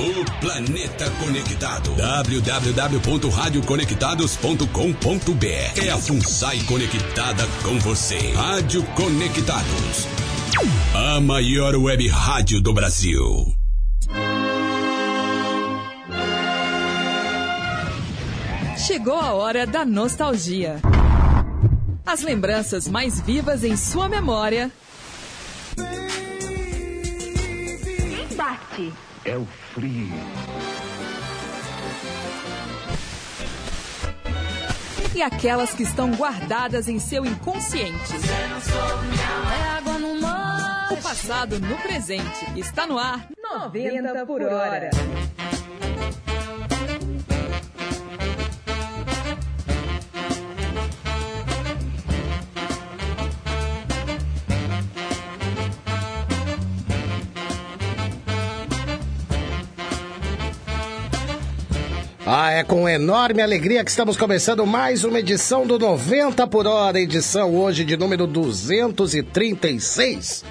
O planeta conectado. www.radioconectados.com.br É a FUNSAI conectada com você. Rádio Conectados. A maior web rádio do Brasil. Chegou a hora da nostalgia. As lembranças mais vivas em sua memória. Bate. É o frio. E aquelas que estão guardadas em seu inconsciente. O passado no presente. Está no ar 90 por hora. Ah, é com enorme alegria que estamos começando mais uma edição do 90 por hora, edição hoje de número 236.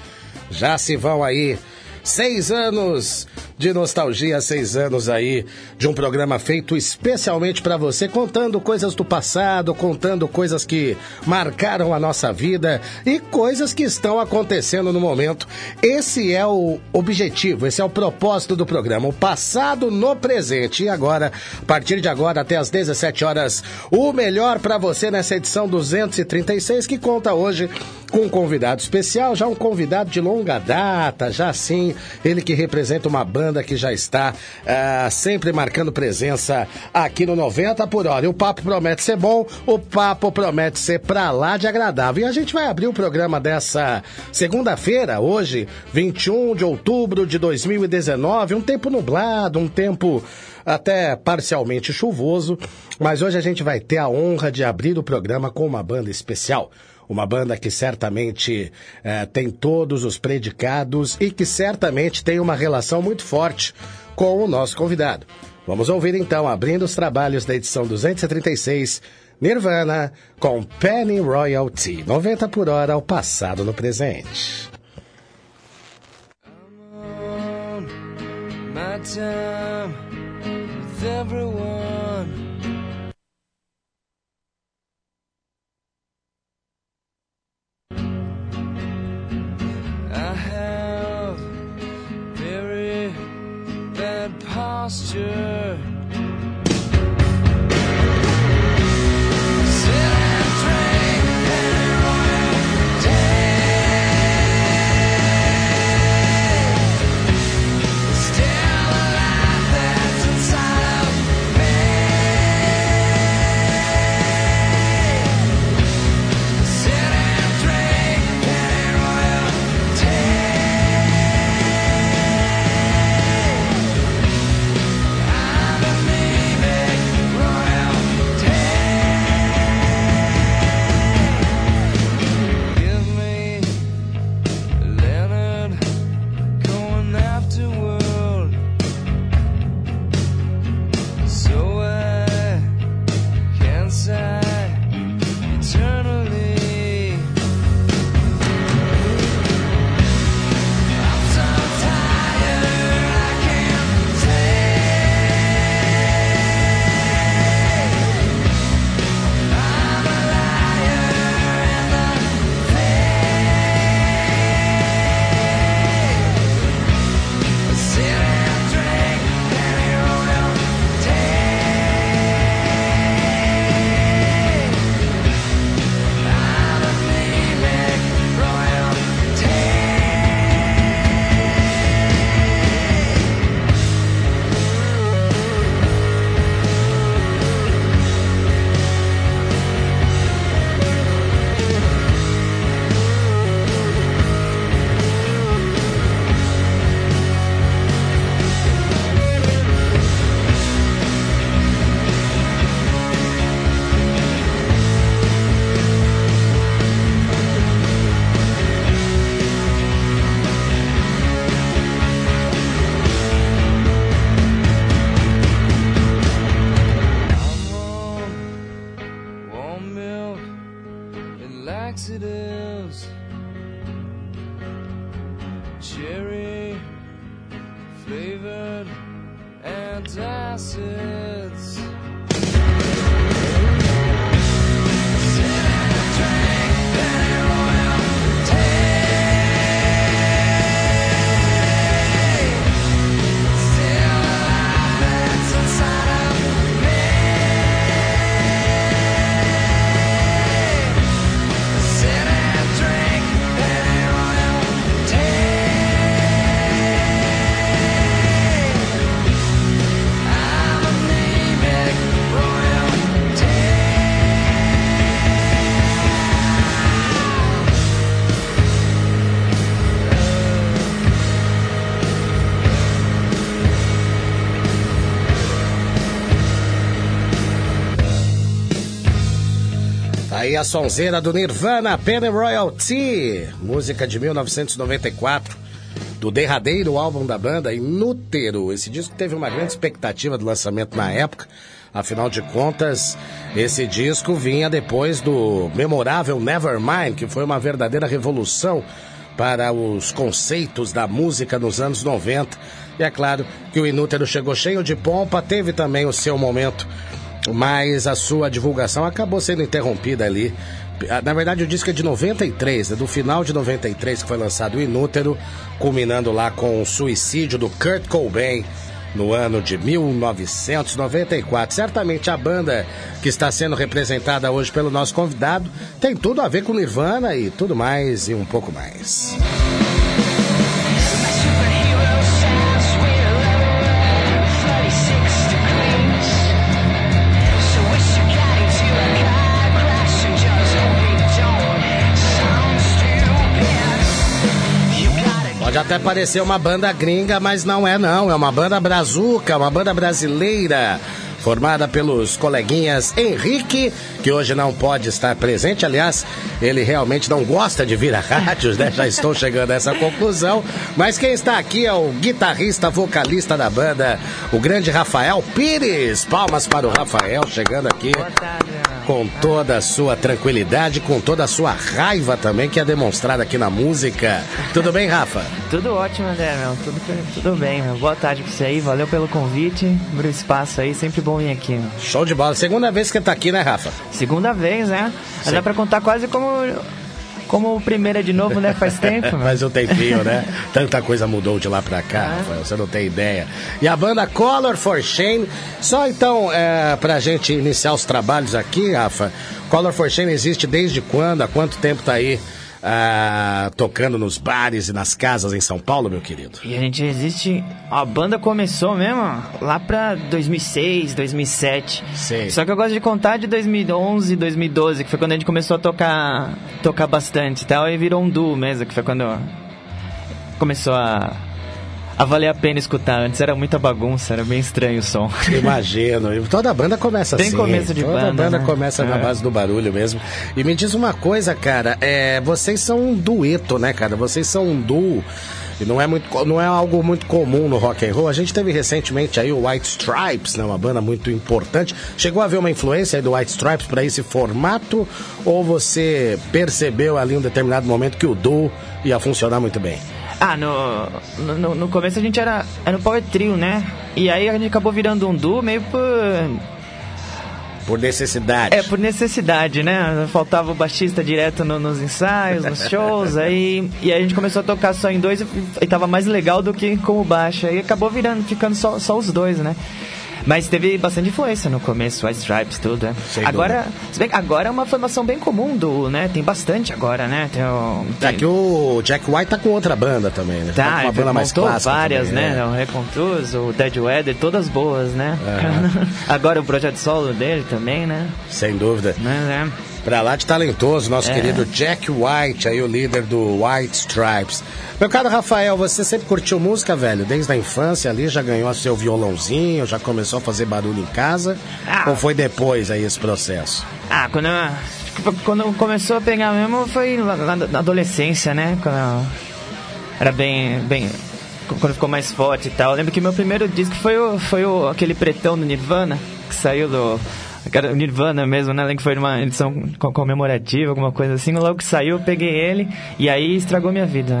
Já se vão aí seis anos de nostalgia, seis anos aí de um programa feito especialmente para você, contando coisas do passado, contando coisas que marcaram a nossa vida e coisas que estão acontecendo no momento. Esse é o objetivo, esse é o propósito do programa, o passado no presente. E agora, a partir de agora até às 17 horas, o melhor para você nessa edição 236 que conta hoje com um convidado especial, já um convidado de longa data, já sim, ele que representa uma banda que já está uh, sempre marcando presença aqui no 90 por hora. E o papo promete ser bom, o papo promete ser pra lá de agradável. E a gente vai abrir o programa dessa segunda-feira, hoje, 21 de outubro de 2019, um tempo nublado, um tempo até parcialmente chuvoso, mas hoje a gente vai ter a honra de abrir o programa com uma banda especial. Uma banda que certamente eh, tem todos os predicados e que certamente tem uma relação muito forte com o nosso convidado. Vamos ouvir então, abrindo os trabalhos da edição 236, Nirvana com Penny Royalty, 90 por hora ao passado no presente. my time with. 这 Aí a sonzeira do Nirvana, Penny Royalty, música de 1994, do derradeiro álbum da banda, Inútero. Esse disco teve uma grande expectativa do lançamento na época, afinal de contas, esse disco vinha depois do memorável Nevermind, que foi uma verdadeira revolução para os conceitos da música nos anos 90. E é claro que o Inútero chegou cheio de pompa, teve também o seu momento mas a sua divulgação acabou sendo interrompida ali. Na verdade, o disco é de 93, é do final de 93 que foi lançado o Inútero, culminando lá com o suicídio do Kurt Cobain no ano de 1994. Certamente a banda que está sendo representada hoje pelo nosso convidado tem tudo a ver com Nirvana e tudo mais e um pouco mais. Pode até parecer uma banda gringa, mas não é não. É uma banda brazuca, uma banda brasileira. Formada pelos coleguinhas Henrique, que hoje não pode estar presente. Aliás, ele realmente não gosta de vir a rádios, né? Já estou chegando a essa conclusão. Mas quem está aqui é o guitarrista, vocalista da banda, o grande Rafael Pires. Palmas para o Rafael chegando aqui Boa tarde, Ana. com toda a sua tranquilidade, com toda a sua raiva também, que é demonstrada aqui na música. Tudo bem, Rafa? Tudo ótimo, André, meu. Tudo, tudo bem, meu. Boa tarde pra você aí. Valeu pelo convite, pelo espaço aí. Sempre bom vir aqui. Show de bola. Segunda vez que tá aqui, né, Rafa? Segunda vez, né? Sim. Dá pra contar quase como, como o primeiro é de novo, né? Faz tempo. Faz um tempinho, né? Tanta coisa mudou de lá pra cá. Rafael, você não tem ideia. E a banda Color for Shame, só então, é, pra gente iniciar os trabalhos aqui, Rafa, Color for Shame existe desde quando? Há quanto tempo tá aí ah, tocando nos bares e nas casas em São Paulo, meu querido? E a gente existe. A banda começou mesmo lá pra 2006, 2007. Sei. Só que eu gosto de contar de 2011, 2012, que foi quando a gente começou a tocar, tocar bastante e tal. E virou um duo mesmo, que foi quando começou a, a valer a pena escutar. Antes era muita bagunça, era bem estranho o som. Imagino. Toda banda começa Tem assim. começo de Toda banda, banda né? começa na É. base do barulho mesmo. E me diz uma coisa, cara. É, vocês são um dueto, né, cara? Vocês são um duo. E não é, muito, não é algo muito comum no rock and roll. A gente teve recentemente aí o White Stripes, né, uma banda muito importante. Chegou a haver uma influência aí do White Stripes para esse formato? Ou você percebeu ali em um determinado momento que o duo ia funcionar muito bem? Ah, no, no- no, começo a gente era, era um power trio, né? E aí a gente acabou virando um duo meio por. Por necessidade. É, por necessidade, né? Faltava o baixista direto no- nos ensaios, nos shows, aí. E aí a gente começou a tocar só em dois e, e tava mais legal do que com o baixo. Aí acabou virando, ficando só, só os dois, né? Mas teve bastante influência no começo, White Stripes, tudo, né? Sem Agora, se bem agora é uma formação bem comum do, né? Tem bastante agora, né? Tem, o, É que o Jack White tá com outra banda também, né? Tá, com uma banda mais clássica. várias, também, né? O Recontuz, o Dead Weather, todas boas, né? Agora o projeto solo dele também, né? Sem dúvida. Né, né? Pra lá de talentoso, nosso É. querido Jack White, aí o líder do White Stripes. Meu caro Rafael, você sempre curtiu música, velho? Desde a infância ali, já ganhou seu violãozinho, já começou a fazer barulho em casa? Ah. Ou foi depois aí esse processo? Ah, quando, eu- quando começou a pegar mesmo foi na, na adolescência, né? Quando era bem, bem. Quando ficou mais forte e tal. Eu lembro que meu primeiro disco foi, o, foi o, aquele pretão do Nirvana, que saiu do Cara, Nirvana mesmo, né? Lembro que foi numa edição co- comemorativa, alguma coisa assim. Logo que saiu, eu peguei ele e aí estragou minha vida, né?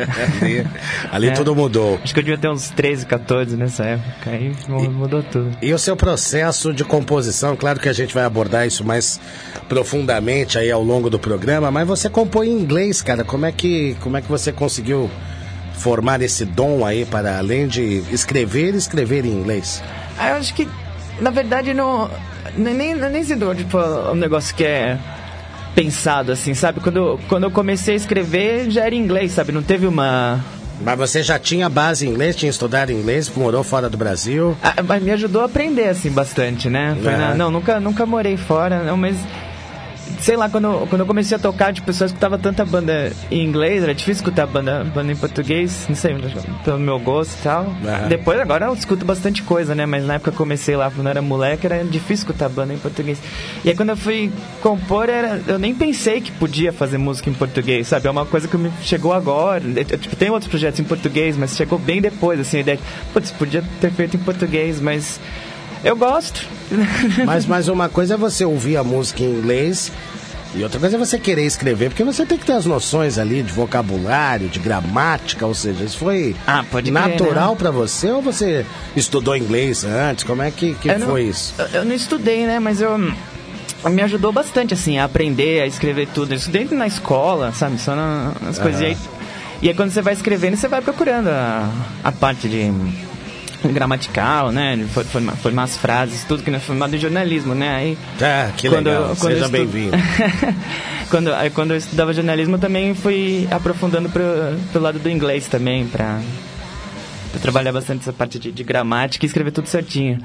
ali ali É. tudo mudou. Acho que eu devia ter uns 13, 14 nessa época. Aí mu- mudou tudo. E o seu processo de composição, claro que a gente vai abordar isso mais profundamente aí ao longo do programa, mas você compõe em inglês, cara. Como é que, como é que você conseguiu formar esse dom aí para além de escrever, escrever em inglês? Ah, eu acho que, na verdade, não. Nem, nem, nem se deu, tipo, um negócio que é pensado, assim, sabe? Quando, quando eu comecei a escrever, já era em inglês, sabe? Não teve uma. Mas você já tinha base em inglês, tinha estudado inglês, morou fora do Brasil. Ah, mas me ajudou a aprender, assim, bastante, né? Foi na- É. não, nunca, nunca morei fora, não, mas. Sei lá, quando, quando eu comecei a tocar, tipo, pessoas que escutava tanta banda em inglês, era difícil escutar banda, banda em português, não sei, pelo meu gosto e tal. Aham. Depois, agora eu escuto bastante coisa, né? Mas na época que eu comecei lá, quando eu era moleque, era difícil escutar banda em português. E aí quando eu fui compor, era, eu nem pensei que podia fazer música em português, sabe? É uma coisa que me chegou agora. Eu, tipo, tem outros projetos em português, mas chegou bem depois, assim, a ideia de, putz, podia ter feito em português, mas eu gosto. Mas, mas uma coisa é você ouvir a música em inglês e outra coisa é você querer escrever, porque você tem que ter as noções ali de vocabulário, de gramática, ou seja, isso foi Ah, natural né? pra você ou você estudou inglês antes? Como é que, que Eu não- foi isso? Eu, não estudei, né? Mas eu. Me ajudou bastante, assim, a aprender, a escrever tudo. Eu estudei na escola, sabe? Só na- nas coisas. E aí, e aí quando você vai escrevendo, você vai procurando a, a parte de gramatical, né? Formar, formar as frases, tudo que não é formado em jornalismo, né? Aí, Ah, que quando legal, eu- quando seja estu- bem-vindo. quando, aí, quando eu estudava jornalismo, eu também fui aprofundando pro, pro lado do inglês também, pra, pra trabalhar bastante essa parte de, de gramática e escrever tudo certinho.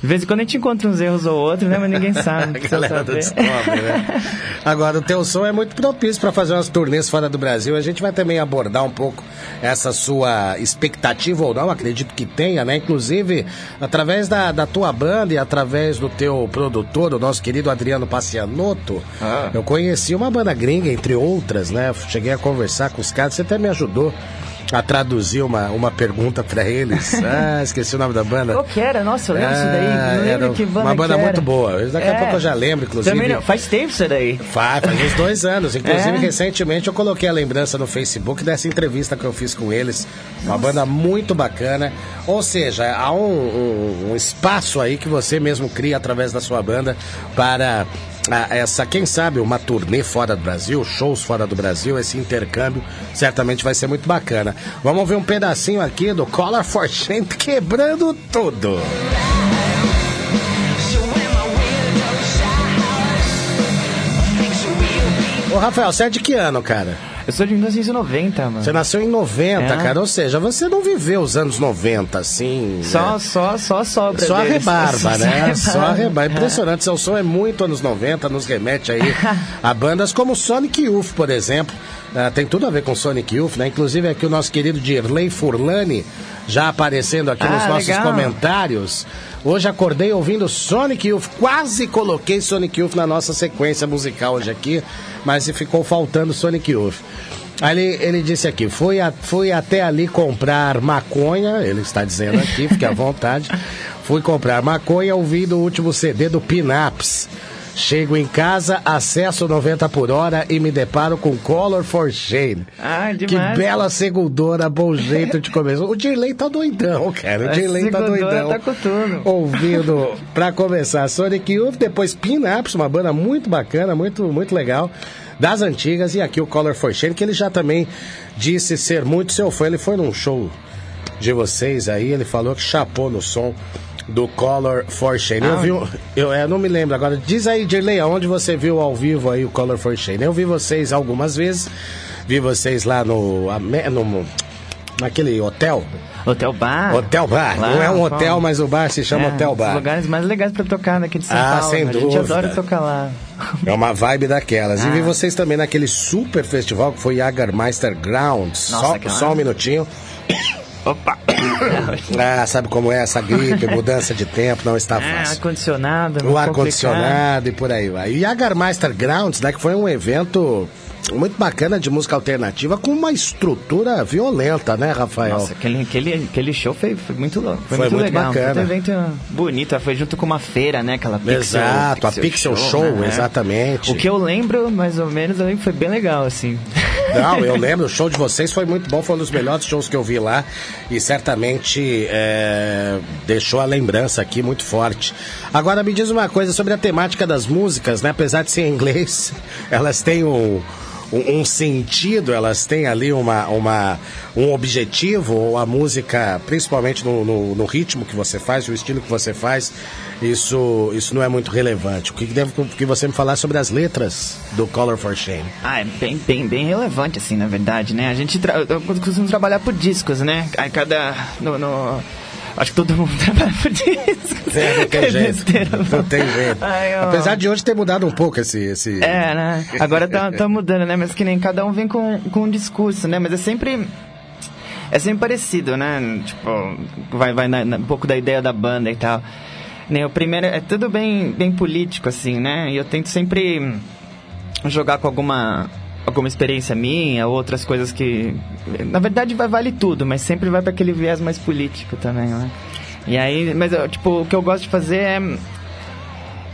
De vez em quando a gente encontra uns erros ou outros, né? Mas ninguém sabe. A galera saber. descobre, né? Agora, o teu som é muito propício para fazer umas turnês fora do Brasil. A gente vai também abordar um pouco essa sua expectativa ou não, acredito que tenha, né? Inclusive, através da, da tua banda e através do teu produtor, o nosso querido Adriano Pacianotto, eu conheci uma banda gringa, entre outras, né? Cheguei a conversar com os caras, você até me ajudou a traduzir uma, uma pergunta para eles. Ah, esqueci o nome da banda. Qual que era? Nossa, eu lembro isso daí. Ah, Não lembro que banda uma banda muito boa. Daqui a É. pouco eu já lembro, inclusive. Também não, faz tempo isso daí. Faz, faz uns dois anos. Inclusive, É? recentemente eu coloquei a lembrança no Facebook dessa entrevista que eu fiz com eles. Uma banda muito bacana. Ou seja, há um, um- um espaço aí que você mesmo cria através da sua banda para ah, essa, quem sabe, uma turnê fora do Brasil, shows fora do Brasil, esse intercâmbio certamente vai ser muito bacana. Vamos ver um pedacinho aqui do Color for Shame quebrando tudo. Ô Rafael, você é de que ano, cara? Eu sou de 1990, mano. Você nasceu em 90, É. cara. Ou seja, você não viveu os anos 90, assim. Só, né? só, só sobra Só a rebarba, né? Só a rebarba. Impressionante. Seu som é muito anos 90, nos remete aí a bandas como Sonic Youth, por exemplo. Ah, tem tudo a ver com Sonic Youth, né? Inclusive aqui o nosso querido Dirley Furlani já aparecendo aqui Ah, nos nossos legal. comentários. Hoje acordei ouvindo Sonic Youth. Quase coloquei Sonic Youth na nossa sequência musical hoje aqui, mas ficou faltando Sonic Youth. Aí ele, ele disse aqui, fui, a- fui até ali comprar maconha, ele está dizendo aqui, fique à vontade. Fui comprar maconha ouvindo o último CD do Pinaps. Chego em casa, acesso 90 por hora e me deparo com Color for Shade. Ah, Que demais. bela segundona, bom jeito de começar. O Dirley tá doidão, cara. O Dirley tá doidão. tá com tudo. Ouvindo, pra começar, Sonic Youth, depois Pinaps, uma banda muito bacana, muito, muito legal, das antigas, e aqui o Color for Shade, que ele já também disse ser muito seu fã. Ele foi num show de vocês aí, ele falou que chapou no som do Color for Shane. Eu Ah, vi, um- eu é, não me lembro agora. Diz aí, Dirley, aonde você viu ao vivo aí o Color for Shane? Eu vi vocês algumas vezes, vi vocês lá no, no naquele hotel, Hotel Bar. Hotel Bar. Lá, não é um hotel, mas o bar se chama É, Hotel Bar. lugares mais legais pra tocar daqui de São Ah, Paulo. sem A gente dúvida. adora tocar lá. É uma vibe daquelas. E Ah. vi vocês também naquele super festival que foi Jagermeister Grounds. Nossa, Só, só um minutinho. Opa! Ah, sabe como é essa gripe, mudança de tempo, não está Ah, fácil. ar-condicionado. o muito ar-condicionado e por aí vai. E Jagermeister Grounds, né, que foi um evento muito bacana de música alternativa com uma estrutura violenta, né, Rafael? Nossa, aquele, aquele, aquele show foi, foi muito louco. Foi, Foi muito, muito legal. bacana. Foi um evento bonito. Foi junto com uma feira, né? Aquela Pixel, Exato, a Pixel Show, né? exatamente. O que eu lembro, mais ou menos, eu lembro que foi bem legal, assim. Não, eu lembro, o show de vocês foi muito bom, foi um dos melhores shows que eu vi lá e certamente é, deixou a lembrança aqui muito forte. Agora me diz uma coisa sobre a temática das músicas, né? Apesar de ser em inglês, elas têm um, um, um sentido, elas têm ali uma, uma, um objetivo, ou a música, principalmente no, no, no ritmo que você faz, o estilo que você faz, isso, isso não é muito relevante. O que, deve, que você me falar sobre as letras do Color for Shame? Ah, é bem, bem, bem relevante, assim, na verdade, né? A gente tra eu costumo trabalhar por discos, né? Aí cada. No, no- Acho que todo mundo trabalha por discos. É, não tem jeito. Besteira, Não tem jeito. Ai, ó. Apesar de hoje ter mudado um pouco esse. esse... É, né? Agora tá, tá mudando, né? Mas que nem cada um vem com, com um discurso, né? Mas é sempre. É sempre parecido, né? Tipo, vai, vai na- na- um pouco da ideia da banda e tal. Nem o primeiro é tudo bem, bem político, assim, né? E eu tento sempre jogar com alguma alguma experiência minha, outras coisas que na verdade vai vale tudo, mas sempre vai para aquele viés mais político também, né? E aí, mas tipo, o que eu gosto de fazer é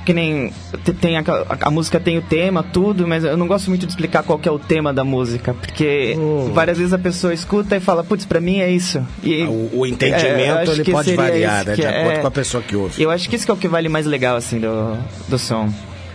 que nem te- tem a, a, música tem o tema, tudo, mas eu não gosto muito de explicar qual que é o tema da música, porque várias vezes a pessoa escuta e fala, putz, pra mim é isso. E, O, o É, eu entendimento acho ele pode variar, né? De é- acordo com a pessoa que ouve. Eu acho que isso que é o que vale mais legal, assim, do, do som.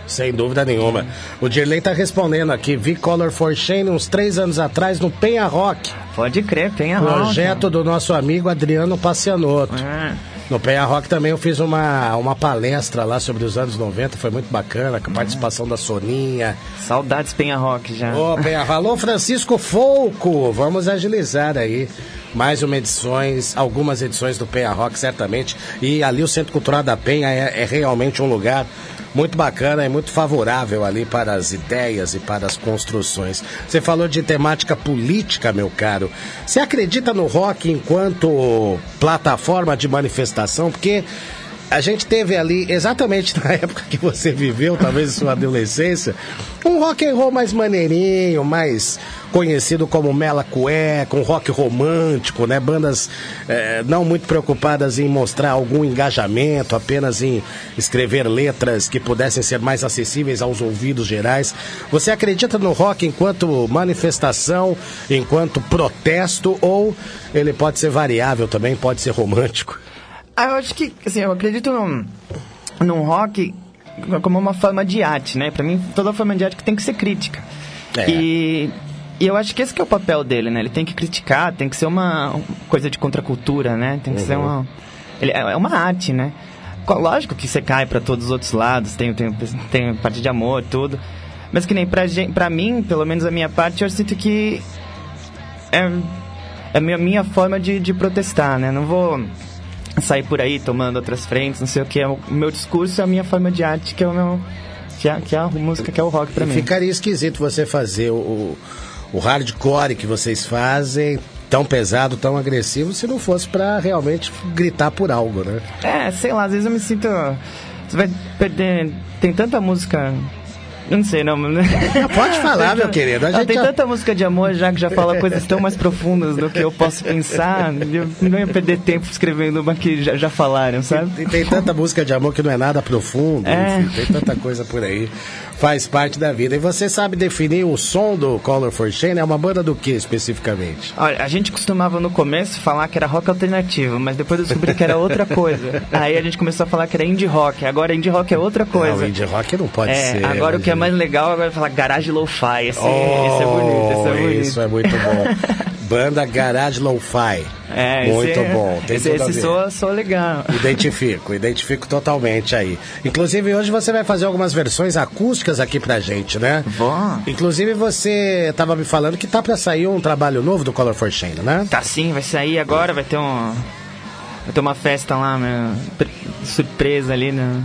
Sem dúvida nenhuma. O Dirley tá respondendo aqui. Vi Color for Shane uns três anos atrás no Penha Rock. Pode crer, tem a rock. Projeto do nosso amigo Adriano Pacianotto. É. No Penha Rock também eu fiz uma, uma palestra lá sobre os anos 90, foi muito bacana, com a participação da Soninha. Saudades Penha Rock já. Ô, Penha, alô Francisco Folco, vamos agilizar aí. Mais uma edições, algumas edições do Penha Rock, certamente. E ali o Centro Cultural da Penha é, é realmente um lugar muito bacana e muito favorável ali para as ideias e para as construções. Você falou de temática política, meu caro. Você acredita no rock enquanto plataforma de manifestação? Porque a gente teve ali, exatamente na época que você viveu, talvez sua adolescência, um rock and roll mais maneirinho, mais conhecido como Mela Cueca, um rock romântico, né? Bandas eh, não muito preocupadas em mostrar algum engajamento, apenas em escrever letras que pudessem ser mais acessíveis aos ouvidos gerais. Você acredita no rock enquanto manifestação, enquanto protesto, ou ele pode ser variável também, pode ser romântico? Ah, eu acho que, assim, eu acredito num, num rock como uma forma de arte, né? Pra mim, toda forma de arte tem que ser crítica. É. E, e eu acho que esse que é o papel dele, né? Ele tem que criticar, tem que ser uma coisa de contracultura, né? Tem que ser uma... Ele, é é uma arte, né? Co- Lógico que você cai pra todos os outros lados, tem, tem, tem parte de amor, tudo. Mas que nem pra, pra mim, pelo menos a minha parte, eu sinto que é, é a minha, minha forma de, de protestar, né? Não vou sair por aí tomando outras frentes, não sei o que. O meu discurso é a minha forma de arte, que é o meu. Que é, que é a música, que é o rock pra E mim. ficaria esquisito você fazer o, o, o hardcore que vocês fazem tão pesado, tão agressivo, se não fosse pra realmente gritar por algo, né? É, sei lá, às vezes eu me sinto. Você vai perder. Tem tanta música. Eu não sei, não. Pode falar, meu querido. A gente tem já- tanta música de amor já que já fala coisas tão mais profundas do que eu posso pensar. Eu não ia perder tempo escrevendo uma que já, já falaram, sabe? E tem tanta música de amor que não é nada profundo, É. enfim, tem tanta coisa por aí. Faz parte da vida. E você sabe definir o som do Color for Shane? É uma banda do que especificamente? Olha, a gente costumava no começo falar que era rock alternativo, mas depois eu descobri que era outra coisa. Aí a gente começou a falar que era indie rock. Agora indie rock é outra coisa. Não, indie rock não pode é, ser. agora o que é mais legal agora é falar garage lo-fi. Esse, Oh, esse é bonito, esse é bonito. Isso é muito bom. Banda Garage Lo-Fi. É, muito esse é- bom. Tem esse esse soa, soa legal. Identifico, identifico totalmente aí. Inclusive, hoje você vai fazer algumas versões acústicas aqui pra gente, né? Vou. Inclusive, você tava me falando que tá pra sair um trabalho novo do Color for Shane, né? Tá sim, vai sair agora, vai ter um. Vai ter uma festa lá, meu, pre- surpresa ali, né?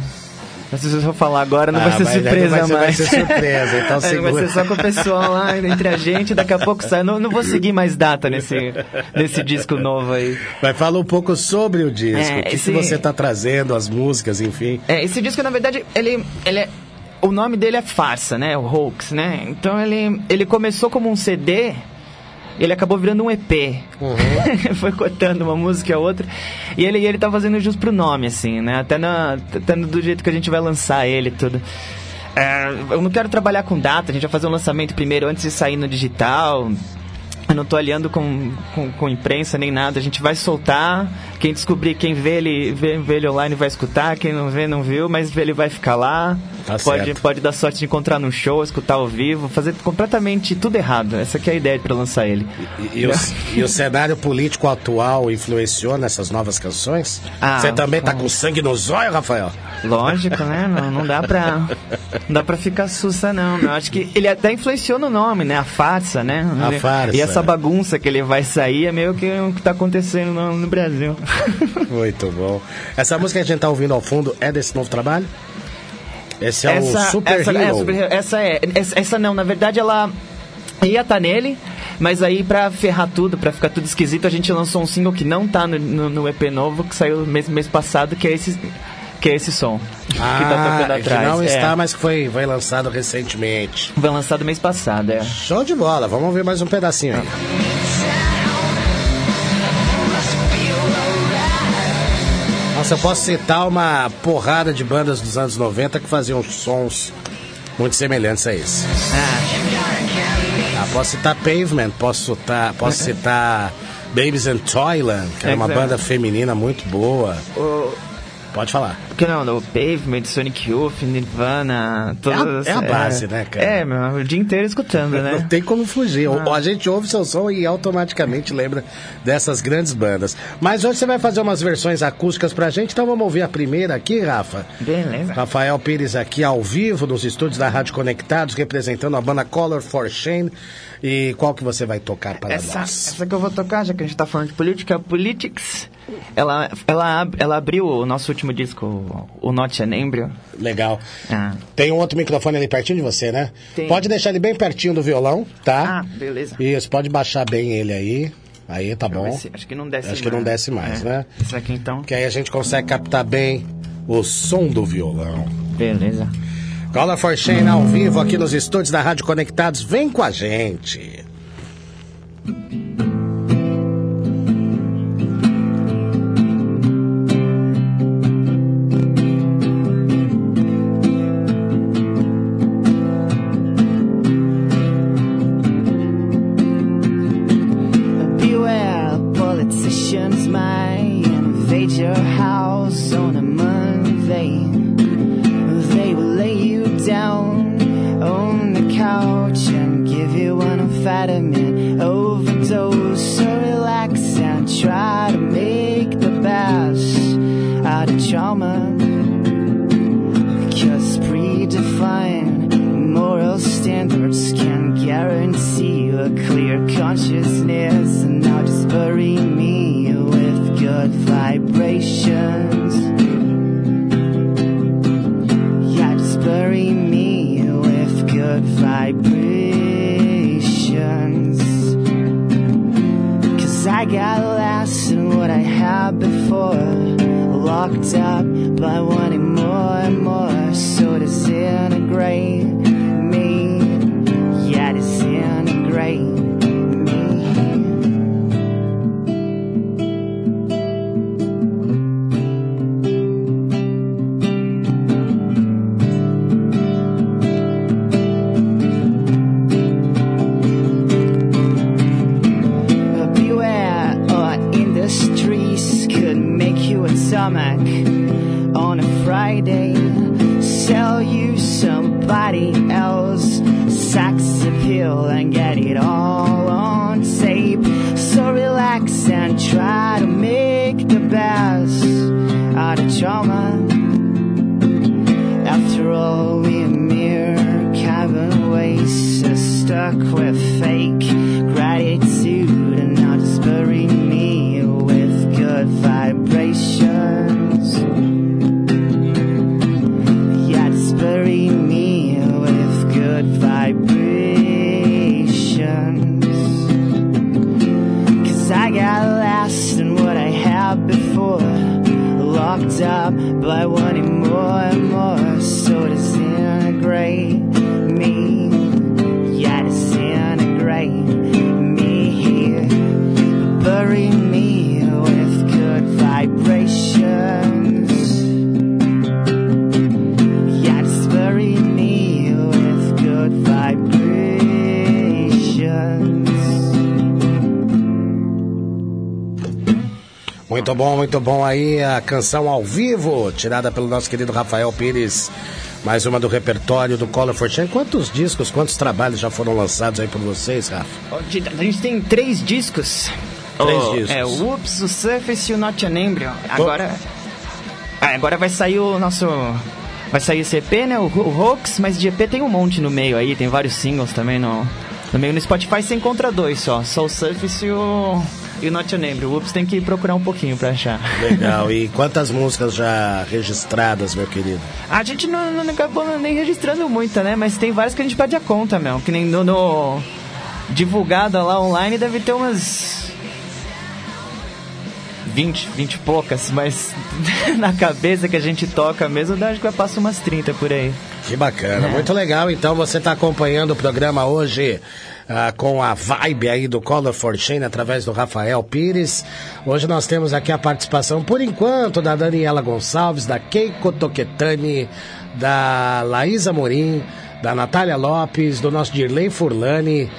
Sei se eu vou falar agora, não Ah, vai ser mas aí não surpresa vai ser- vai mais. ser surpresa, então É, Vai segura. ser só com o pessoal lá, entre a gente, daqui a pouco sai. Não, não vou seguir mais data nesse, nesse disco novo aí. Vai falar um pouco sobre o disco, É, o que, esse- que você tá trazendo, as músicas, enfim. É, esse disco, na verdade, ele, ele é, o nome dele é Farsa, né? O Hoax, né? Então ele, ele começou como um CD, ele acabou virando um EP. Foi cortando uma música a outra. E ele, ele tá fazendo jus pro nome, assim, né? Até, na, até do jeito que a gente vai lançar ele tudo. É, eu não quero trabalhar com data, a gente vai fazer um lançamento primeiro antes de sair no digital. Eu não tô aliando com, com, com imprensa nem nada. A gente vai soltar. Quem descobrir, quem vê ele, vê, vê ele online vai escutar. Quem não vê, não viu, mas ele vai ficar lá. Tá pode, certo. pode dar sorte de encontrar num show, escutar ao vivo, fazer completamente tudo errado. Essa que é a ideia para lançar ele. E, e o, e o cenário político atual influenciou nessas novas canções? Ah, Você também tá com- sangue no zóio, Rafael? Lógico, né? Não, não dá pra. Não dá pra ficar sussa, não. Eu acho que ele até influenciou no nome, né? A farsa, né? A farsa. E essa bagunça que ele vai sair é meio que o que tá acontecendo no, no Brasil. Muito bom. Essa música que a gente tá ouvindo ao fundo é desse novo trabalho? Esse é essa, o Super essa, Hero. é, Super. Essa é. Essa, essa não, na verdade ela ia estar nele, mas aí pra ferrar tudo, pra ficar tudo esquisito, a gente lançou um single que não tá no, no, no EP novo, que saiu mês, mês passado, que é esse. Que é esse som. que tá tocando Ah, que atrás. não é. está, mas que foi, foi lançado recentemente. Foi lançado mês passado, é. Show de bola, vamos ouvir mais um pedacinho aí. Eu posso citar uma porrada de bandas dos anos 90 que faziam sons muito semelhantes a esse. Ah, posso citar Pavement, posso citar, posso citar Babies and Toyland, que era uma banda feminina muito boa. Pode falar. Que não, no Pavement, Sonic Youth, Nirvana, todas é a base, né, cara? É, meu, o dia inteiro escutando, Não né? tem como fugir. Ah. A gente ouve seu som e automaticamente lembra dessas grandes bandas. Mas hoje você vai fazer umas versões acústicas pra gente, então vamos ouvir a primeira aqui, Rafa. Beleza. Rafael Pires aqui ao vivo nos estúdios da Rádio Conectados, representando a banda Color for Shane. E qual que você vai tocar para Essa, nós? essa que eu vou tocar, já que a gente tá falando de política, Politics, ela, ela, ela abriu o nosso último disco, o Not an Embryo. Legal. Ah, Tem um outro microfone ali pertinho de você, né? Tem. Pode deixar ele bem pertinho do violão, tá? ah beleza. Isso, pode baixar bem ele aí. Aí, tá bom. se- acho que não desce Acho que não desce mais, É. né? Esse aqui então. Que aí a gente consegue captar bem o som do violão. Beleza. Color for Shane ao vivo aqui nos estúdios da Rádio Conectados. Vem com a gente. Vibrations. Cause I got less than what I had before. Locked up by wanting more and more. So disintegrate Muito bom, muito bom aí a canção ao vivo, tirada pelo nosso querido Rafael Pires. Mais uma do repertório do Color for Change. Quantos discos, quantos trabalhos já foram lançados aí por vocês, Rafa? A gente tem três discos. Três O- discos. É, o Whoops, o Surface e o Not an Embryo. Agora, ah, agora vai sair o nosso... Vai sair esse EP, né? O, o Hoax, mas de EP tem um monte no meio aí. Tem vários singles também no, no meio. No Spotify você encontra dois só. Só o Surface e o, e o Not an Embryo. O Whoops tem que procurar um pouquinho pra achar. Legal. E quantas músicas já registradas, meu querido? A gente não, não acabou nem registrando muita, né? Mas tem várias que a gente perde a conta, meu. Que nem no, no divulgada lá online deve ter umas 20, 20 e poucas, mas na cabeça que a gente toca mesmo, acho que vai passar umas 30 por aí. Que bacana, muito legal. Então você está acompanhando o programa hoje ah, com a vibe aí do Color for Shane através do Rafael Pires. Hoje nós temos aqui a participação, por enquanto, da Daniela Gonçalves, da Keiko Toquetani, da Laísa Morim, da Natália Lopes, do nosso Dirley Furlani.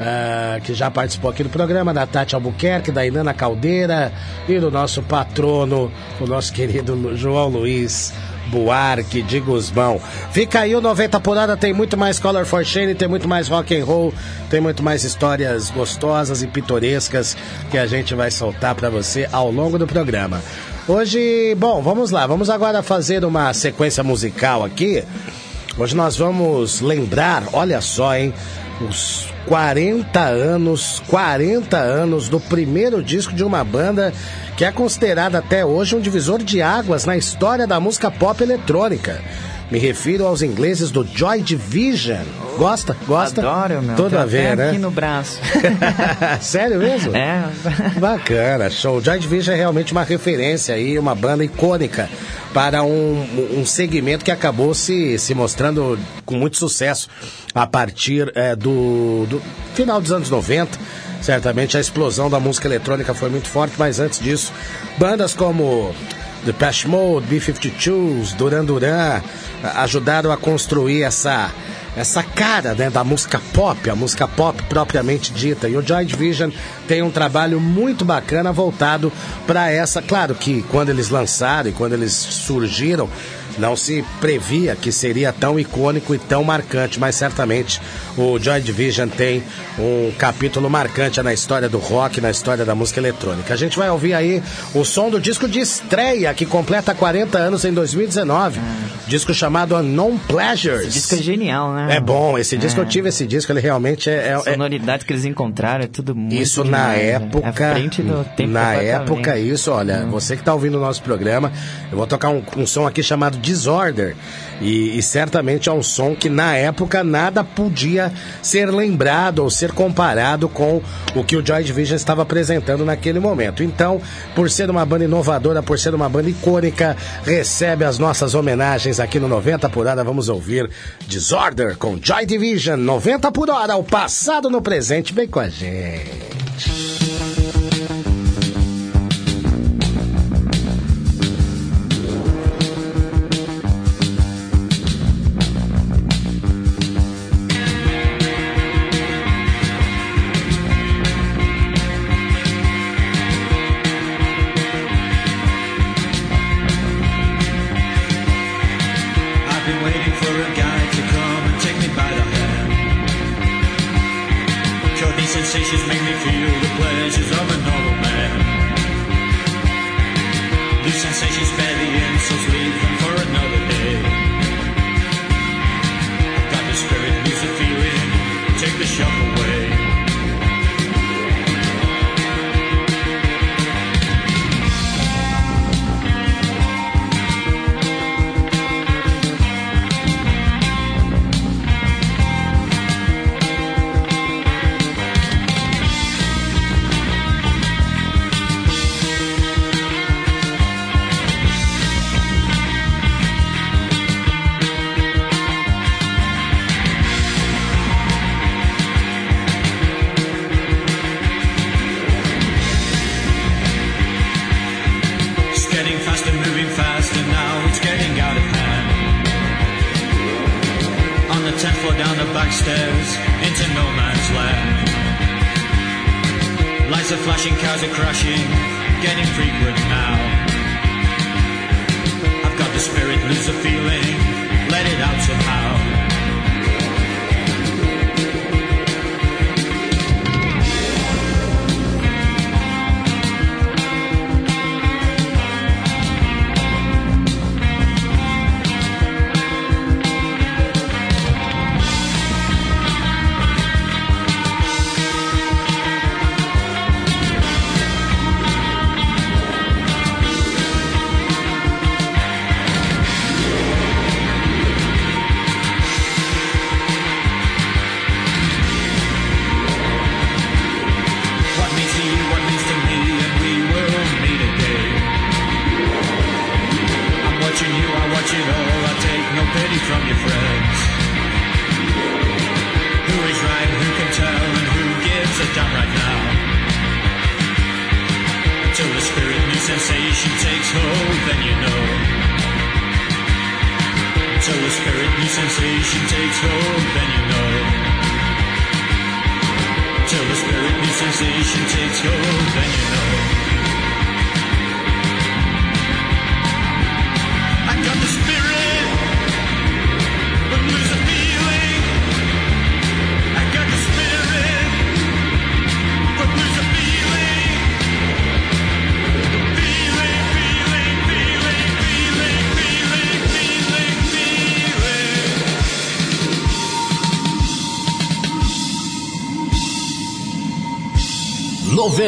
ah, que já participou aqui do programa, da Tati Albuquerque, da Inana Caldeira e do nosso patrono, o nosso querido João Luiz Buarque de Guzmão. Fica aí o 90 por hora, tem muito mais Color for Shane, tem muito mais rock and roll, tem muito mais histórias gostosas e pitorescas que a gente vai soltar para você ao longo do programa. Hoje, bom, vamos lá, vamos agora fazer uma sequência musical aqui. Hoje nós vamos lembrar, olha só, hein, os 40 anos, 40 anos do primeiro disco de uma banda que é considerada até hoje um divisor de águas na história da música pop eletrônica. Me refiro aos ingleses do Joy Division. Gosta? Gosta? Adoro, meu. Tudo Tem a ver, até né? aqui no braço. Sério mesmo? é. Bacana, show. Joy Division é realmente uma referência aí, uma banda icônica para um, um segmento que acabou se, se mostrando com muito sucesso a partir eh, do, do final dos anos 90. Certamente a explosão da música eletrônica foi muito forte, mas antes disso, bandas como The Depeche Mode, B-52s, Duran Duran ajudaram a construir essa essa cara né, da música pop, a música pop propriamente dita. E o Joy Division tem um trabalho muito bacana voltado para essa. Claro que quando eles lançaram e quando eles surgiram, não se previa que seria tão icônico e tão marcante, mas certamente o Joy Division tem um capítulo marcante na história do rock, na história da música eletrônica. A gente vai ouvir aí o som do disco de estreia, que completa 40 anos em 2019. Disco chamado Unknown Pleasures. Esse disco é genial, né? É bom, esse disco É. eu tive esse disco, ele realmente é. é- A é- sonoridade que eles encontraram é tudo muito isso na demais, né? época. É frente do tempo na época, isso, olha, você que tá ouvindo o nosso programa, eu vou tocar um, um som aqui chamado Disorder. E, e certamente é um som que na época nada podia ser lembrado ou ser comparado com o que o Joy Division estava apresentando naquele momento. Então, por ser uma banda inovadora, por ser uma banda icônica, recebe as nossas homenagens aqui no 90 por hora. Vamos ouvir Disorder com Joy Division, 90 por hora, o passado no presente, bem com a gente.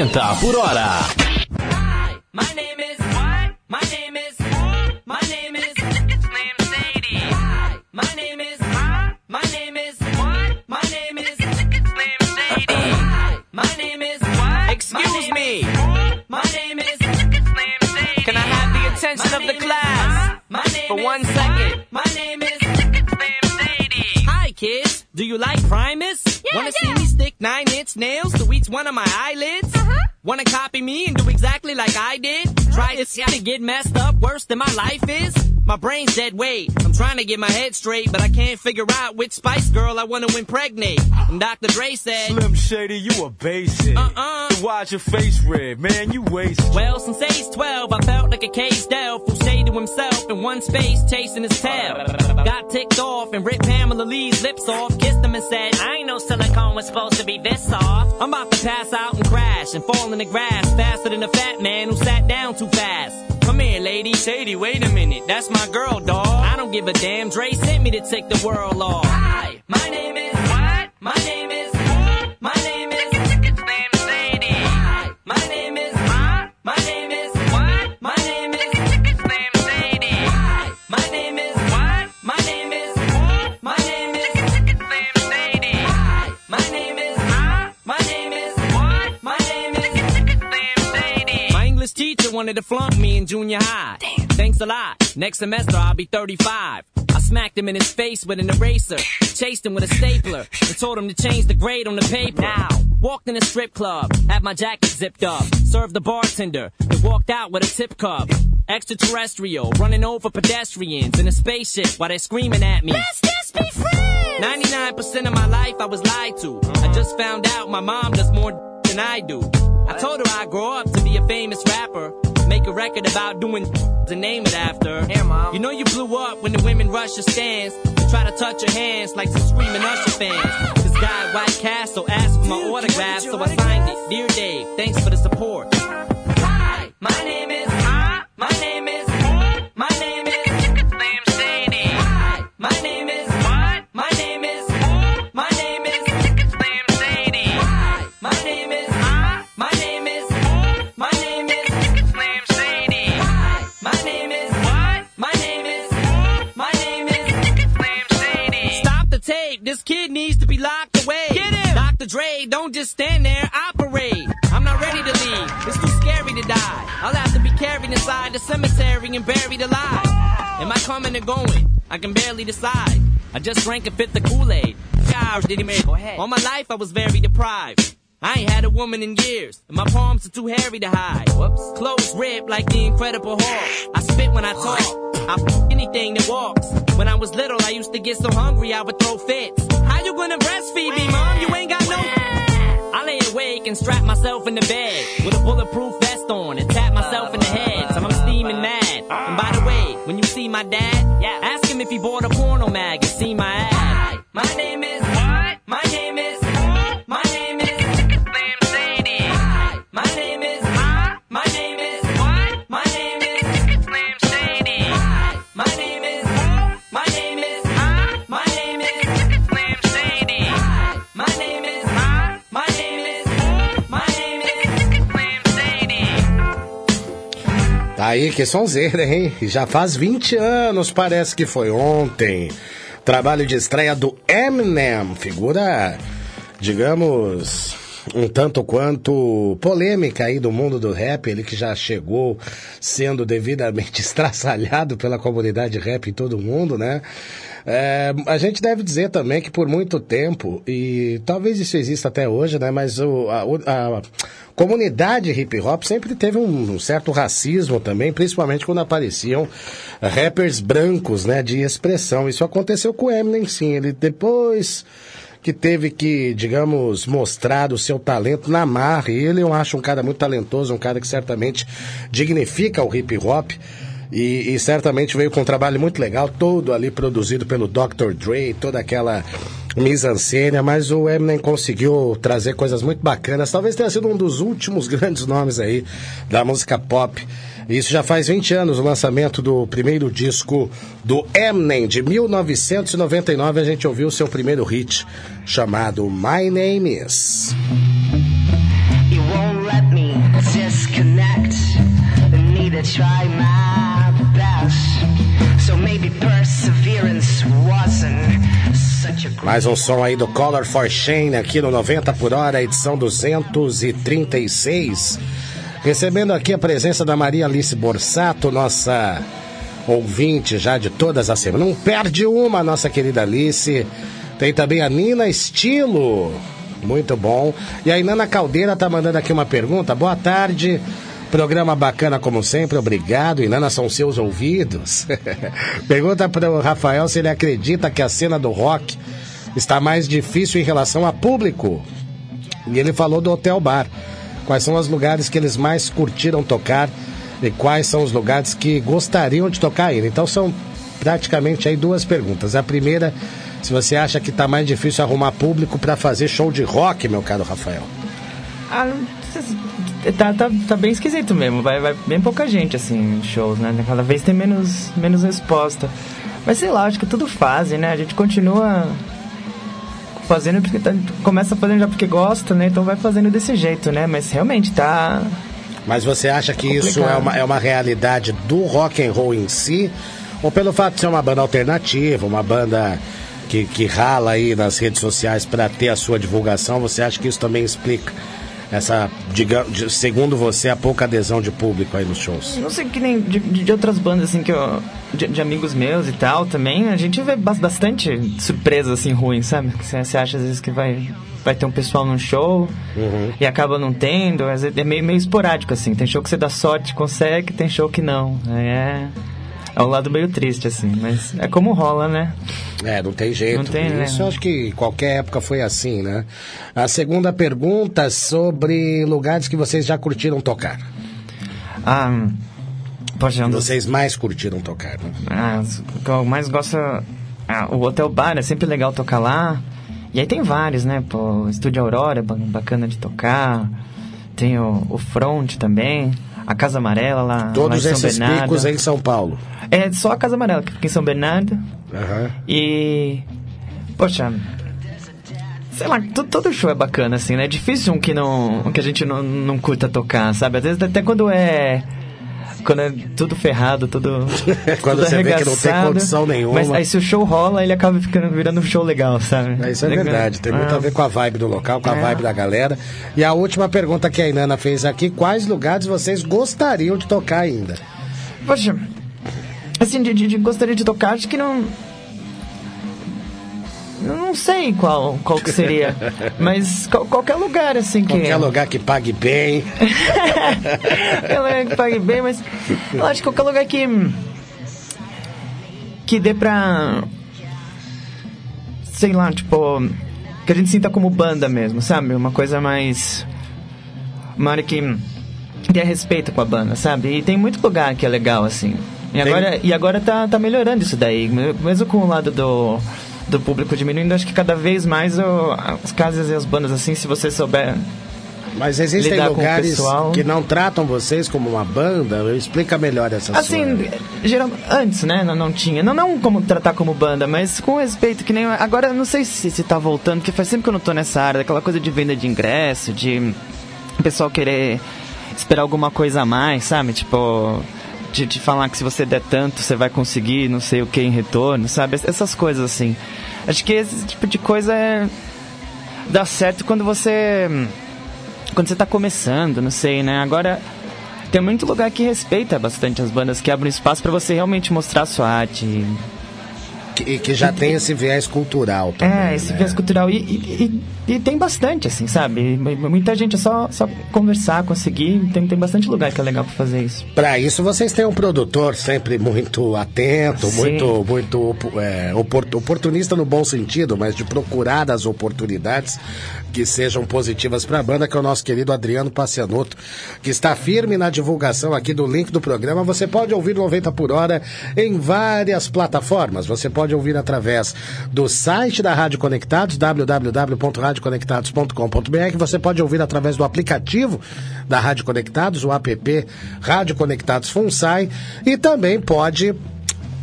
Por hora. Messed up worse than my life is? My brain's dead weight. I'm trying to get my head straight, but I can't figure out which Spice Girl I wanna impregnate. And Dr. Dre said, Slim Shady, you a basic. Uh-uh. So why's your face red? Man, you wasted. Well, since age 12, I felt like a caged elf who stayed to himself in one space, chasing his tail. Got ticked off and ripped Pamela Lee's lips off, kissed him and said, I ain't know silicone was supposed to be this soft. I'm about to pass out and crash and fall in the grass faster than a fat man who sat down too fast. Come here, lady. Shady, wait a minute. That's my girl, dawg. I don't give a damn. Dre sent me to take the world off. Hi, my name is what? My name is What? my name Wanted to flunk me in junior high. Thanks a lot. Next semester I'll be 35. I smacked him in his face with an eraser, chased him with a stapler, and told him to change the grade on the paper. Now, walked in a strip club, had my jacket zipped up, served the bartender, and walked out with a tip cup. Extraterrestrial, running over pedestrians in a spaceship while they're screaming at me. Let's just be friends. 99% of my life I was lied to. I just found out my mom does more than I do. I told her I'd grow up to be a famous rapper. Make a record about doing to name it after. Mom. You know you blew up when the women rush your stands. and Try to touch your hands like some screaming Usher fans. This guy at White Castle asked for my autograph, so I signed it. Dear Dave, thanks for the support. Hi, my name and buried alive. Am I coming or going? I can barely decide. I just drank a fifth of Kool-Aid. God, did he make? All my life I was very deprived. I ain't had a woman in years, and my palms are too hairy to hide. Whoops. Clothes ripped like the Incredible Hulk. I spit when I talk. I f- anything that walks. When I was little, I used to get so hungry I would throw fits. How you gonna breastfeed me, mom? You ain't got no. I lay awake and strap myself in the bed with a bulletproof vest on and tap myself in the head And by the way, when you see my dad, yeah. ask him if he bought a porno mag and see my ad. My name is what? My name aí, que sonzeira, hein? Já faz 20 anos, parece que foi ontem. Trabalho de estreia do Eminem, figura, digamos, um tanto quanto polêmica aí do mundo do rap, ele que já chegou sendo devidamente estraçalhado pela comunidade rap em todo mundo, né? É, a gente deve dizer também que por muito tempo, e talvez isso exista até hoje, né? Mas o, a, a comunidade hip hop sempre teve um, um certo racismo também, principalmente quando apareciam rappers brancos, né? De expressão. Isso aconteceu com o Eminem, sim. Ele depois que teve que, digamos, mostrar o seu talento na marra. E ele eu acho um cara muito talentoso, um cara que certamente dignifica o hip hop. E, e certamente veio com um trabalho muito legal, todo ali produzido pelo Dr. Dre, toda aquela mise-en-scène, mas o Eminem conseguiu trazer coisas muito bacanas. Talvez tenha sido um dos últimos grandes nomes aí da música pop. Isso já faz 20 anos, o lançamento do primeiro disco do Eminem, de 1999. A gente ouviu o seu primeiro hit, chamado My Name Is. You won't let me disconnect, neither try my Mais um som aí do Color for Shane aqui no 90 por hora, edição 236. Recebendo aqui a presença da Maria Alice Borsato, nossa ouvinte já de todas as semanas. Não perde uma, nossa querida Alice. Tem também a Nina Estilo. Muito bom. E a Inana Caldeira tá mandando aqui uma pergunta. Boa tarde. Programa bacana como sempre, obrigado. Inana, são seus ouvidos. Pergunta para o Rafael se ele acredita que a cena do rock está mais difícil em relação a público. E ele falou do Hotel Bar. Quais são os lugares que eles mais curtiram tocar e quais são os lugares que gostariam de tocar ainda. Então são praticamente aí duas perguntas. A primeira, se você acha que está mais difícil arrumar público para fazer show de rock, meu caro Rafael. Ah, não- tá, tá, tá bem esquisito mesmo. Vai, vai bem pouca gente, assim, em shows, né? Cada vez tem menos, menos resposta. Mas sei lá, acho que tudo fase, né? A gente continua fazendo porque tá, começa fazendo já porque gosta, né? Então vai fazendo desse jeito, né? Mas realmente tá. Mas você acha que isso é Complicado. uma, é uma realidade do rock and roll em si? Ou pelo fato de ser uma banda alternativa, uma banda que, que rala aí nas redes sociais para ter a sua divulgação, você acha que isso também explica essa, diga, segundo você, a pouca adesão de público aí nos shows? Não sei que nem de, de outras bandas, assim, que eu. De, de amigos meus e tal também, a gente vê bas- bastante surpresas, assim, ruins, sabe? Você você acha às vezes que vai, vai ter um pessoal num show e acaba não tendo. às vezes É meio, meio esporádico, assim. Tem show que você dá sorte, consegue, tem show que não. É. É um lado meio triste, assim, mas é como rola, né? É, não tem jeito. Não tem, né? Isso eu acho que qualquer época foi assim, né? A segunda pergunta sobre lugares que vocês já curtiram tocar. Ah. Poxa, um dos Vocês mais curtiram tocar, né? Ah, o que eu mais gosto. Ah, o Hotel Bar é sempre legal tocar lá. E aí tem vários, né? Pô, Estúdio Aurora ba- bacana de tocar. Tem o, o Front também. A Casa Amarela lá, lá Todos em São esses Bernardo. picos em São Paulo. É só a Casa Amarela que fica em São Bernardo. Aham. E. Poxa. Sei lá, to- todo show é bacana, assim, né? É difícil um que, não, um que a gente não, não curta tocar, sabe? Às vezes até quando é. Quando é tudo ferrado, tudo. Quando tudo você vê que não tem condição nenhuma. Mas aí se o show rola, ele acaba ficando, virando um show legal, sabe? É, Isso é verdade, tem muito Ah, a ver com a vibe do local, com a É. vibe da galera. E a última pergunta que a Inana fez aqui: quais lugares vocês gostariam de tocar ainda? Poxa, assim, de, de- de- gostaria de tocar, acho que não. Eu Não sei qual, qual que seria, mas qual- qualquer lugar, assim, que... Qualquer lugar que pague bem. Qualquer lugar que pague bem, mas eu acho que qualquer lugar que. que dê pra. sei lá, tipo. que a gente sinta como banda mesmo, sabe? Uma coisa mais. Uma hora que tenha respeito com a banda, sabe? E tem muito lugar que é legal, assim. E Tem- agora, e agora tá, tá melhorando isso daí. Mesmo com o lado do, do público diminuindo, acho que cada vez mais as casas e as bandas, assim, se você souber. Mas existem lugares que não tratam vocês como uma banda? Explica melhor essa Assim, sua... geral, antes, né? Não, não tinha. Não, não como tratar como banda, mas com respeito, que nem. Agora, eu não sei se, se tá voltando, porque faz sempre que eu não tô nessa área, aquela coisa de venda de ingresso, de o pessoal querer esperar alguma coisa a mais, sabe? Tipo. De, de falar que se você der tanto, você vai conseguir não sei o que em retorno, sabe? Essas coisas assim. Acho que esse tipo de coisa é. dá certo quando você. quando você tá começando, não sei, né? Agora. Tem muito lugar que respeita bastante as bandas, que abrem espaço pra você realmente mostrar a sua arte. Que, que já tem esse viés cultural também, É, esse né? viés cultural. E, e, e- e tem bastante, assim, sabe? Muita gente é só, só conversar, conseguir. Tem, tem bastante lugar que é legal pra fazer isso. Para isso, vocês têm um produtor sempre muito atento, Sim. muito, muito é, opor- oportunista no bom sentido, mas de procurar as oportunidades que sejam positivas para a banda, que é o nosso querido Adriano Pacianotto, que está firme na divulgação aqui do link do programa. Você pode ouvir 90 por hora em várias plataformas. Você pode ouvir através do site da Rádio Conectados, www.radioconectados.com.br. Você pode ouvir através do aplicativo da Rádio Conectados, o app Rádio Conectados FUNSAI, e também pode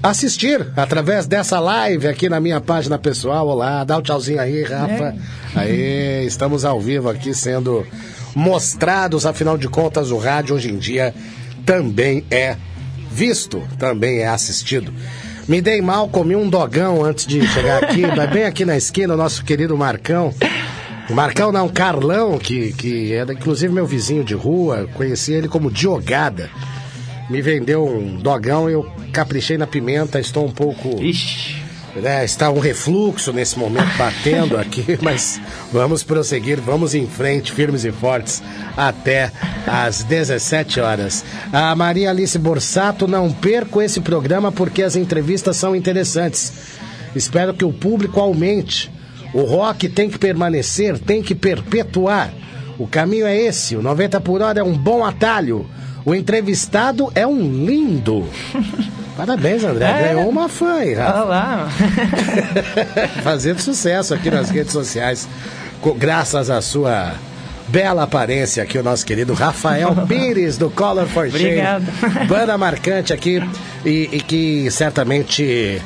assistir através dessa live aqui na minha página pessoal. Olá, dá o tchauzinho aí, Rafa. Aí, estamos ao vivo aqui sendo mostrados, afinal de contas, o rádio hoje em dia também é visto, também é assistido. Me dei mal, comi um dogão antes de chegar aqui, mas bem aqui na esquina, o nosso querido Marcão. Marcão não, Carlão, que, que era inclusive meu vizinho de rua, conheci ele como Diogada. Me vendeu um dogão, eu caprichei na pimenta, estou um pouco. Ixi. É, está um refluxo nesse momento batendo aqui, mas vamos prosseguir, vamos em frente, firmes e fortes, até às 17 horas. A Maria Alice Borsato, não perco esse programa porque as entrevistas são interessantes. Espero que o público aumente. O rock tem que permanecer, tem que perpetuar. O caminho é esse, o 90 por hora é um bom atalho. O entrevistado é um lindo. Parabéns, André. É. Ganhou uma fã aí, Rafa fazendo sucesso aqui nas redes sociais, graças à sua bela aparência aqui, o nosso querido Rafael Pires, do Color for Change. Obrigado. Banda marcante aqui e, e que certamente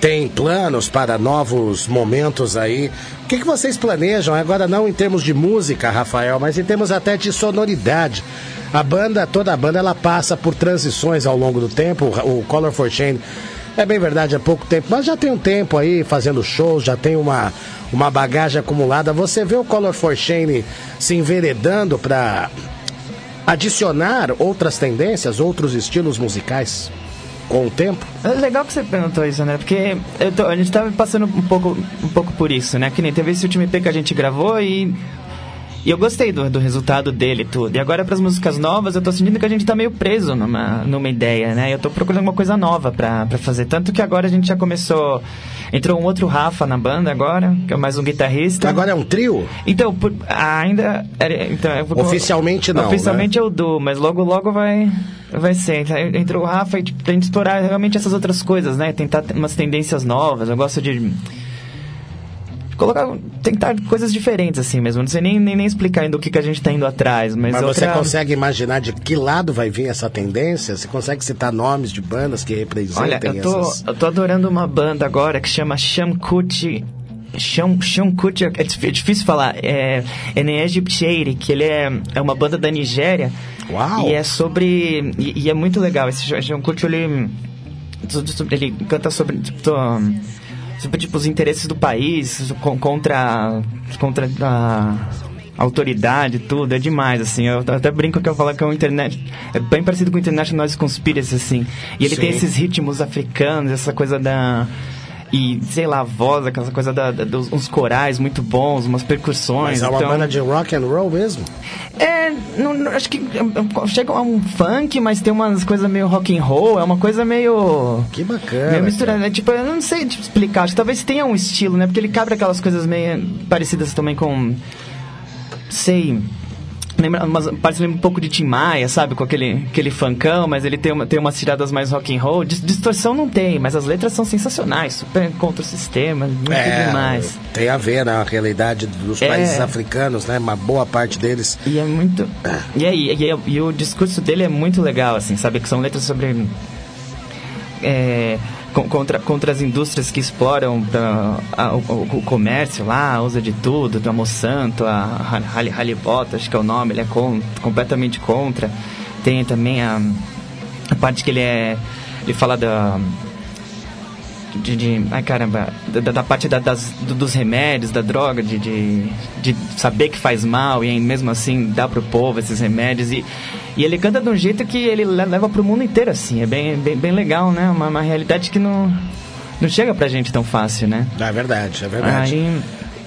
tem planos para novos momentos aí. O que, que vocês planejam? Agora não em termos de música, Rafael, mas em termos até de sonoridade. A banda, toda a banda, ela passa por transições ao longo do tempo. O Color for Change é bem verdade, há pouco tempo, mas já tem um tempo aí fazendo shows, já tem uma, uma bagagem acumulada. Você vê o Color for Shane se enveredando para adicionar outras tendências, outros estilos musicais com o tempo? É legal que você perguntou isso, né? Porque tô- a gente tava passando um pouco, um pouco por isso, né? Que nem teve esse último EP que a gente gravou e. E eu gostei do, do resultado dele e tudo. E agora, para as músicas novas, eu tô sentindo que a gente tá meio preso numa, numa ideia, né? Eu tô procurando uma coisa nova pra, pra fazer. Tanto que agora a gente já começou. Entrou um outro Rafa na banda agora, que é mais um guitarrista. Agora é um trio? Então, por- ainda. era- Então, eu Oficialmente não, né? Oficialmente é o Du, mas logo logo vai, vai ser. Então, Entrou o Rafa e tipo, pra gente explorar realmente essas outras coisas, né? Tentar umas tendências novas. Eu gosto de. Colocar, tentar coisas diferentes assim mesmo. Não sei nem, nem, nem explicar ainda o que, que a gente tá indo atrás, mas, Mas você outra- consegue imaginar de que lado vai vir essa tendência? Você consegue citar nomes de bandas que representem Olha, eu tô, essas... eu tô adorando uma banda agora que chama Shamkuchi. Sham, Shamkuchi, é é difícil falar. É Egypt Shady, que ele é, é uma banda da Nigéria. Uau! E é sobre. E, e é muito legal. Esse Shamkuchi, ele. Ele canta sobre. Tipo, sobre tipo, os interesses do país con- contra, contra a autoridade tudo, é demais, assim, eu até brinco que eu falo que é um internet, é bem parecido com o International Noise Conspiracy, assim, e ele tem Sim. esses ritmos africanos, essa coisa da... E, sei lá, a voz, aquela coisa da, da- dos uns corais muito bons, umas percussões. Mas é uma então- banda de rock and roll mesmo? É, não, não- acho que é, é, chega a um funk, mas tem umas coisas meio rock and roll, é uma coisa meio... Que bacana. Meio misturada, né? Tipo, eu não sei tipo, explicar, acho que talvez tenha um estilo, né? Porque ele cabra aquelas coisas meio parecidas também com... Sei... Lembra, umas, parece um pouco de Tim Maia, sabe? Com aquele, aquele funkão, mas ele tem, uma, tem umas tiradas mais rock and roll. Dis- distorção não tem, mas as letras são sensacionais, super contra o sistema, muito demais. tem a ver na realidade dos É. países africanos, né? Uma boa parte deles. E é muito. E aí, e, e o discurso dele é muito legal, assim, sabe? Que são letras sobre. é, contra, contra as indústrias que exploram pra- a- o, o- comércio lá, usa de tudo, da Monsanto, a Hal- Halibota, acho que é o nome, ele é completamente contra. Tem também a, a parte que ele é. Ele fala da. De, de- ai caramba, da, da parte da- das, do- dos remédios, da droga, de, de, de saber que faz mal e mesmo assim dá pro povo esses remédios. E, e ele canta de um jeito que ele le- leva pro mundo inteiro, assim. É bem, bem, bem legal, né? Uma, uma realidade que não, não chega pra gente tão fácil, né? É verdade, é verdade. Aí,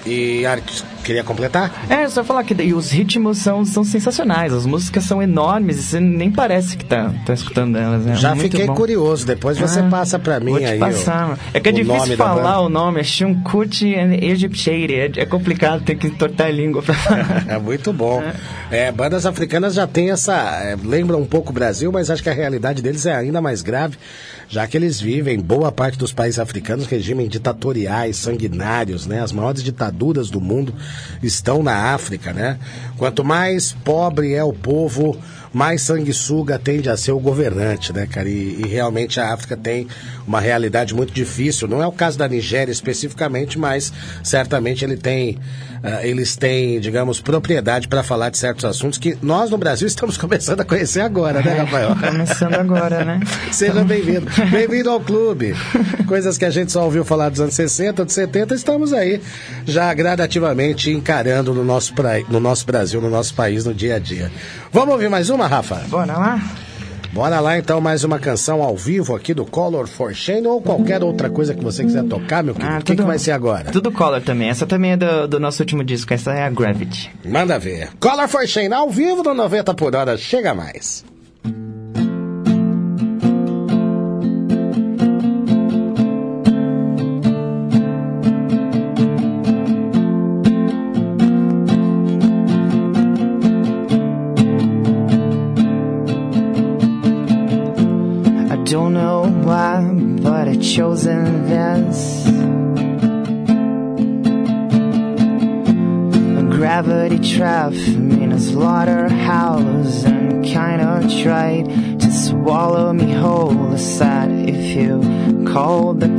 E Art, queria completar? é, só falar que os ritmos são, são sensacionais, as músicas são enormes e você nem parece que tá, tá escutando elas. né? Já fiquei bom. curioso, depois você Ah, passa pra mim aí. passar. o- é que é difícil falar o nome, é Shunkuti and Egypt Shady. É, é complicado, tem que entortar a língua pra falar. É muito bom. É, bandas africanas já tem essa. é, lembram um pouco o Brasil, mas acho que a realidade deles é ainda mais grave, já que eles vivem, boa parte dos países africanos, regimes ditatoriais, sanguinários, né? As maiores ditaduras do mundo estão na África, né? Quanto mais pobre é o povo, mais sanguessuga tende a ser o governante, né, cara? E, e realmente a África tem uma realidade muito difícil. Não é o caso da Nigéria especificamente, mas certamente ele tem, ah, eles têm, digamos, propriedade para falar de certos assuntos que nós no Brasil estamos começando a conhecer agora, né, Rafael? Começando agora, né? Seja bem-vindo. Bem-vindo ao clube. Coisas que a gente só ouviu falar dos anos 60, dos 70, estamos aí já gradativamente encarando no nosso, pra... no nosso Brasil, no nosso país, no dia a dia. Vamos ouvir mais uma, Rafa? Bora lá? Bora lá então, mais uma canção ao vivo aqui do Color for Shane ou qualquer outra coisa que você quiser tocar, meu querido. o que, que vai ser agora? Ah, Tudo Color também. Essa também é do, do nosso último disco. Essa é a Gravity. Manda ver. Color for Shane ao vivo no 90 por hora. Chega mais. Call the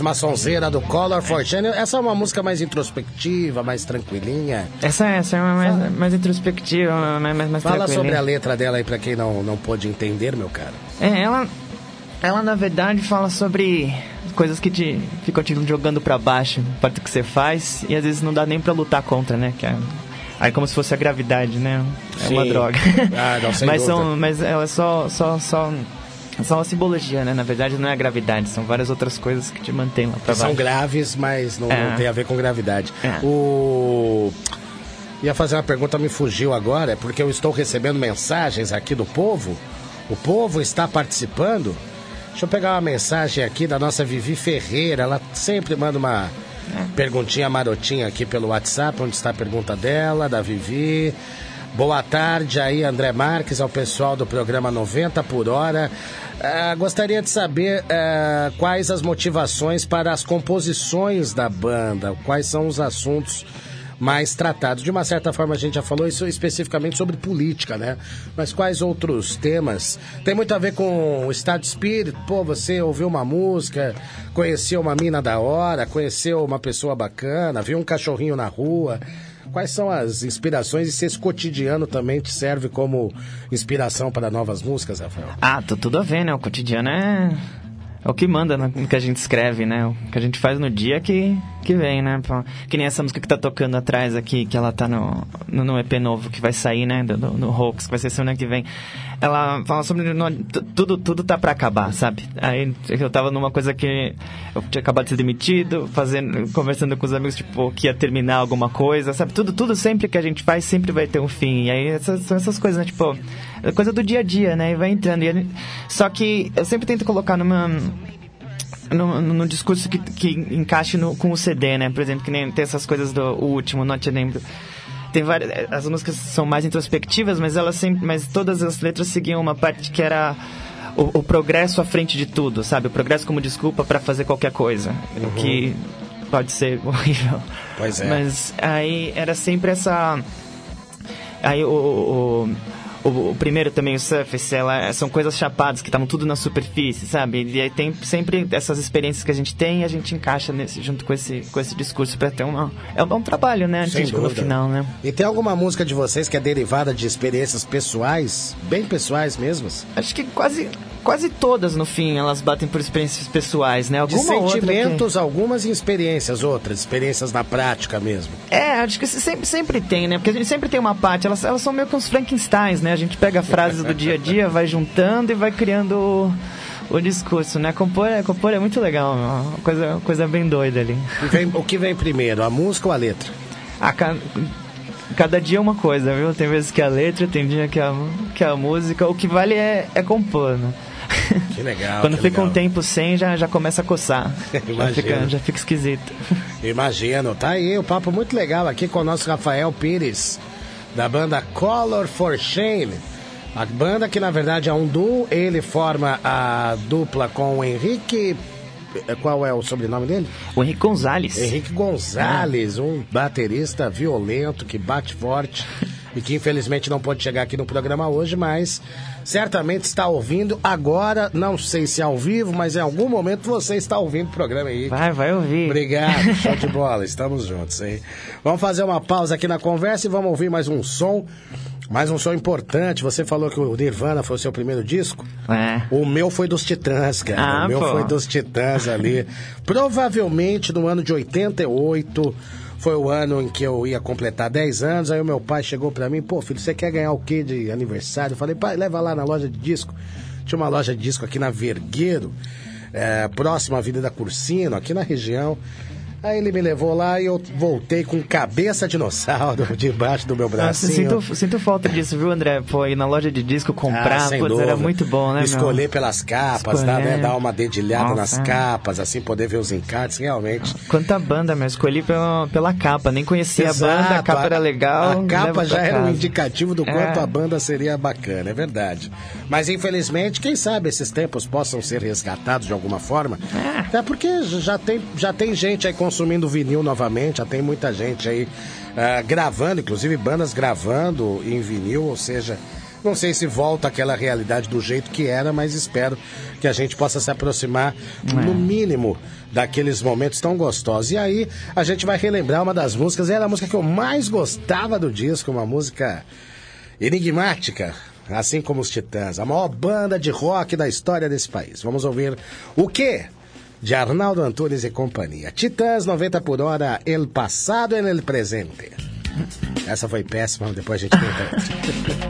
Uma sonzeira do Color for Change. Essa é uma música mais introspectiva, mais tranquilinha. Essa, essa é uma mais, mais introspectiva, mais, mais, mais Fala sobre a letra dela aí pra quem não, não pôde entender, meu cara. É, ela, ela na verdade fala sobre coisas que te ficam te jogando pra baixo, parte que você faz, e às vezes não dá nem pra lutar contra, né? Que é, aí como se fosse a gravidade, né? É uma Sim. droga. Ah, não, mas dúvida. são, mas ela é só, só, só, só uma simbologia, né? Na verdade não é a gravidade, são várias outras coisas que te mantêm lá pra Que são baixo. graves, mas não, É. não tem a ver com gravidade. É. O... Ia fazer uma pergunta, me fugiu agora, é porque eu estou recebendo mensagens aqui do povo. O povo está participando. Deixa eu pegar uma mensagem aqui da nossa Vivi Ferreira. Ela sempre manda uma perguntinha marotinha aqui pelo WhatsApp, onde está a pergunta dela, da Vivi. Boa tarde aí, André Marques, ao pessoal do programa 90 por hora. Ah, gostaria de saber ah, quais as motivações para as composições da banda, quais são os assuntos mais tratados. De uma certa forma, a gente já falou isso especificamente sobre política, né? Mas quais outros temas? Tem muito a ver com o estado de espírito. Pô, você ouviu uma música, conheceu uma mina da hora, conheceu uma pessoa bacana, viu um cachorrinho na rua. Quais são as inspirações e se esse cotidiano também te serve como inspiração para novas músicas, Rafael? Ah, tu- tudo a ver, né? O cotidiano é, é o que manda no que a gente escreve, né? O que a gente faz no dia que, que vem, né? Que nem essa música que tá tocando atrás aqui, que ela tá no, no, no EP novo que vai sair, né? Do, do- no Hoax, que vai ser semana que vem. Ela fala sobre. no- tu- tudo, tudo tá pra acabar, sabe? Aí eu tava numa coisa que eu tinha acabado de ser demitido, fazendo, conversando com os amigos, tipo, que ia terminar alguma coisa, sabe? Tudo, tudo sempre que a gente faz sempre vai ter um fim. E aí essas, são essas coisas, né? Tipo, coisa do dia a dia, né? E vai entrando. E ele- Só que eu sempre tento colocar numa no, no, discurso que, que encaixe no, com o CD, né? Por exemplo, que nem tem essas coisas do último, Not Your Name. Tem várias, as músicas são mais introspectivas, mas elas sempre, mas todas as letras seguiam uma parte que era o, o progresso à frente de tudo, sabe? O progresso como desculpa para fazer qualquer coisa, o que pode ser horrível. Pois é. Mas aí era sempre essa Aí o, o, o, o primeiro também, o Surface, ela, são coisas chapadas que estavam tudo na superfície, sabe? E aí tem sempre essas experiências que a gente tem e a gente encaixa nesse, junto com esse, com esse discurso para ter uma. É um, é um trabalho, né? Artístico no final, né? E tem alguma música de vocês que é derivada de experiências pessoais, bem pessoais mesmas? Acho que quase, quase todas, no fim, elas batem por experiências pessoais, né? De Alguma que- sentimentos, algumas e experiências, outras, experiências na prática mesmo. É, acho que sempre, sempre tem, né? Porque a gente sempre tem uma parte, elas, elas são meio que uns Frankensteins, né? A gente pega frases do dia a dia, vai juntando e vai criando o, discurso, né? Compor, é- compor é muito legal, uma coisa, uma coisa bem doida ali. Vem- o que vem primeiro, a música ou a letra? Ah, ca- cada dia é uma coisa, viu? Tem vezes que é a letra, tem dia que é a, que a música. O que vale é, é compor, né? Que legal. Quando que fica um legal. tempo sem, já, já começa a coçar. já, fica, já fica esquisito. Imagino. Tá aí o papo muito legal aqui com o nosso Rafael Pires, da banda Color for Shame. A banda que na verdade é um duo, ele forma a dupla com o Henrique. Qual é o sobrenome dele? O Henrique Gonzalez. Henrique Gonzalez, um baterista violento que bate forte e que infelizmente não pode chegar aqui no programa hoje, mas certamente está ouvindo agora, não sei se é ao vivo, mas em algum momento você está ouvindo o programa aí. Vai, vai ouvir. Obrigado, show de bola, estamos juntos, hein? Vamos fazer uma pausa aqui na conversa e vamos ouvir mais um som. Mais um som importante. Você falou que o Nirvana foi o seu primeiro disco? É. O meu foi dos Titãs, cara. Ah, o meu pô. foi dos Titãs ali. Provavelmente no ano de 88 foi o ano em que eu ia completar 10 anos. Aí o meu pai chegou pra mim: pô, filho, você quer ganhar o quê de aniversário? Eu falei: pai, leva lá na loja de disco. Tinha uma loja de disco aqui na Vergueiro, é, próximo à Avenida Cursino, aqui na região. Aí ele me levou lá e eu voltei com cabeça dinossauro debaixo do meu Nossa, bracinho. sinto, sinto falta disso, viu, André? Pô, ir na loja de disco comprar, Ah, era muito bom, né, meu? Escolher pelas capas, tá, né? Dar uma dedilhada Nossa, nas é. capas, assim, poder ver os encartes, realmente. Quanta banda, meu. Escolhi pela, pela capa. Nem conhecia a banda, a Exato, capa era legal. A capa já era um casa. indicativo do É. quanto a banda seria bacana, é verdade. Mas infelizmente, quem sabe esses tempos possam ser resgatados de alguma forma. É. Até porque já tem, já tem gente aí consumindo vinil novamente, já tem muita gente aí ah, gravando, inclusive bandas gravando em vinil, ou seja. Não sei se volta àquela realidade do jeito que era, mas espero que a gente possa se aproximar, no mínimo, daqueles momentos tão gostosos. E aí, a gente vai relembrar uma das músicas, era a música que eu mais gostava do disco, uma música enigmática, assim como os Titãs, a maior banda de rock da história desse país. Vamos ouvir o quê? De Arnaldo Antunes e companhia. Titãs 90 por hora, El Passado en el Presente. Essa foi péssima, depois a gente tenta.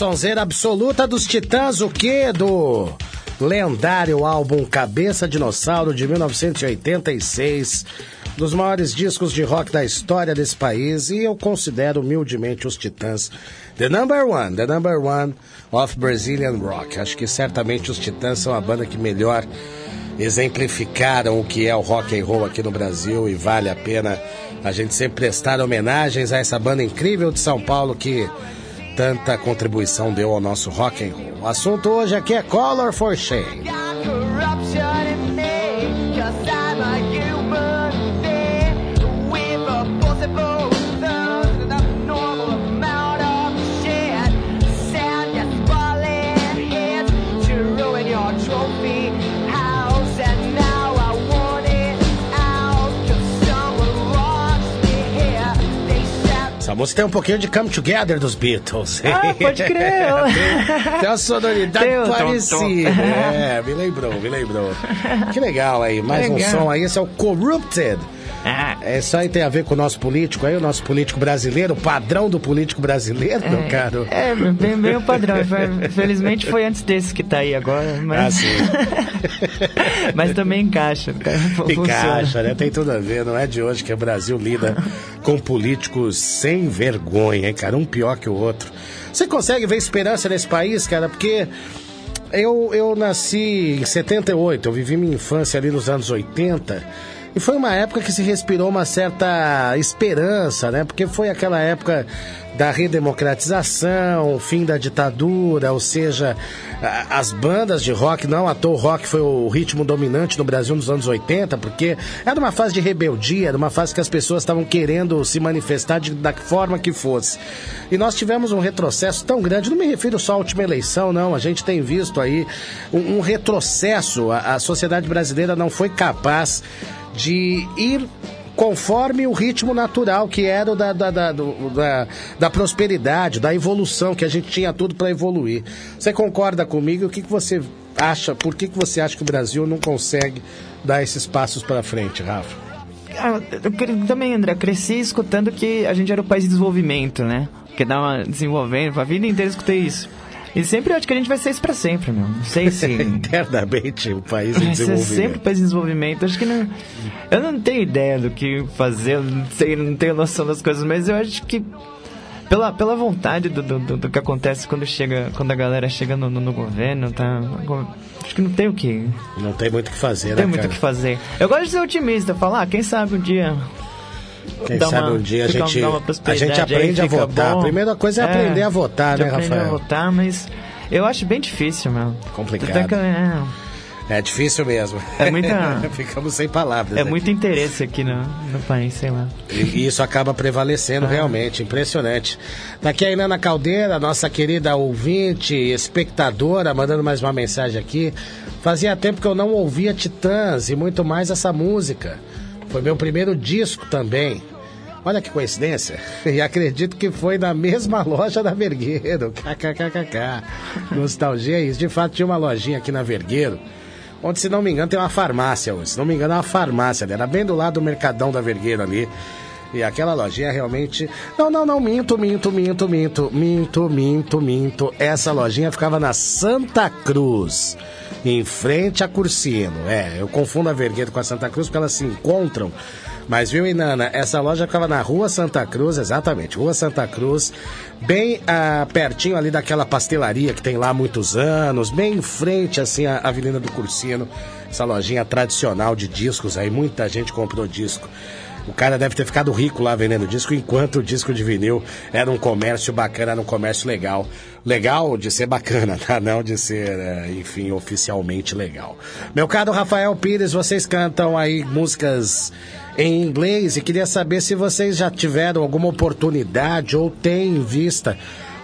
Sonzeira, absoluta dos Titãs, o quê? Do lendário álbum Cabeça Dinossauro de 1986, dos maiores discos de rock da história desse país, e eu considero humildemente os Titãs the number one, the number one of Brazilian rock. Acho que certamente os Titãs são a banda que melhor exemplificaram o que é o rock and roll aqui no Brasil e vale a pena a gente sempre prestar homenagens a essa banda incrível de São Paulo que tanta contribuição deu ao nosso rock and roll. O assunto hoje aqui é Color for Shame. corruption música tem um pouquinho de Come Together dos Beatles. Ah, pode crer. tem, tem uma sonoridade tom, parecida. tom. É, me lembrou, me lembrou. Que legal aí, mais um Legal. som aí. Esse é o Corrupted. Ah, isso aí tem a ver com o nosso político aí, o nosso político brasileiro, o padrão do político brasileiro, meu caro. é, bem, bem o padrão. Foi- Felizmente foi antes desse que tá aí agora, Ah, mas, sim. mas também encaixa. cara, funciona. Encaixa, né? Tem tudo a ver. Não é de hoje que o Brasil lida com políticos sem vergonha, hein, cara? Um pior que o outro. Você consegue ver esperança nesse país, cara? Porque eu, eu nasci em 78, eu vivi minha infância ali nos anos 80. E foi uma época que se respirou uma certa esperança, né? Porque foi aquela época da redemocratização, o fim da ditadura, ou seja, as bandas de rock, não à toa o rock foi o ritmo dominante no Brasil nos anos 80, porque era uma fase de rebeldia, era uma fase que as pessoas estavam querendo se manifestar de, da forma que fosse. E nós tivemos um retrocesso tão grande, não me refiro só à última eleição, não, a gente tem visto aí um, um retrocesso, a, a sociedade brasileira não foi capaz de ir conforme o ritmo natural que era o da, da, da, da, da prosperidade, da evolução, que a gente tinha tudo para evoluir. Você concorda comigo? O que, que você acha? Por que, que você acha que o Brasil não consegue dar esses passos para frente, Rafa? Ah, eu também, André, cresci escutando que a gente era o país de desenvolvimento, né? Que dava desenvolvendo, a vida inteira escutei isso. E sempre eu acho que a gente vai ser isso pra sempre, meu. Não sei se. Eternamente o país em Vai ser sempre o desenvolvimento. país de desenvolvimento. Acho que não. Eu não tenho ideia do que fazer, eu não, sei, não tenho noção das coisas, mas eu acho que. Pela, pela vontade do, do, do- do que acontece quando chega quando a galera chega no, no, no governo, tá? Acho que não tem o que. Não tem muito o que fazer, Não tem né, muito o que fazer. Eu gosto de ser otimista, falar, ah, quem sabe um dia. Quem dá sabe uma- um dia a gente, a gente aprende a votar. bom. A primeira coisa é, aprender a votar, né, aprender Rafael? a votar, mas eu acho bem difícil, meu. Complicado. Que, é, É difícil mesmo. É muita- Ficamos sem palavras. é aqui. muito interesse aqui no, no país, sei lá. E isso acaba prevalecendo realmente, impressionante. Daqui a Inana Caldeira, nossa querida ouvinte, espectadora, mandando mais uma mensagem aqui. Fazia tempo que eu não ouvia Titãs e muito mais essa música. Foi meu primeiro disco também. Olha que coincidência. E acredito que foi na mesma loja da Vergueiro. KKKKK. Nostalgia é isso. De fato, tinha uma lojinha aqui na Vergueiro. Onde, se não me engano, tem uma farmácia. Se não me engano, é uma farmácia. Era bem do lado do Mercadão da Vergueiro ali. E aquela lojinha realmente. Não, não, não, minto, minto, minto, minto, minto, minto, minto. Essa lojinha ficava na Santa Cruz, em frente a Cursino. É, eu confundo a Vergueiro com a Santa Cruz porque elas se encontram. Mas viu, Inana, essa loja ficava na Rua Santa Cruz, exatamente, Rua Santa Cruz, bem ah, pertinho ali daquela pastelaria que tem lá há muitos anos, bem em frente, assim, à Avenida do Cursino, essa lojinha tradicional de discos aí, muita gente comprou disco. O cara deve ter ficado rico lá vendendo disco, enquanto o disco de vinil era um comércio bacana, era um comércio legal. Legal de ser bacana, tá? Não de ser, eh, enfim, oficialmente legal. Meu caro Rafael Pires, vocês cantam aí músicas em inglês e queria saber se vocês já tiveram alguma oportunidade ou têm em vista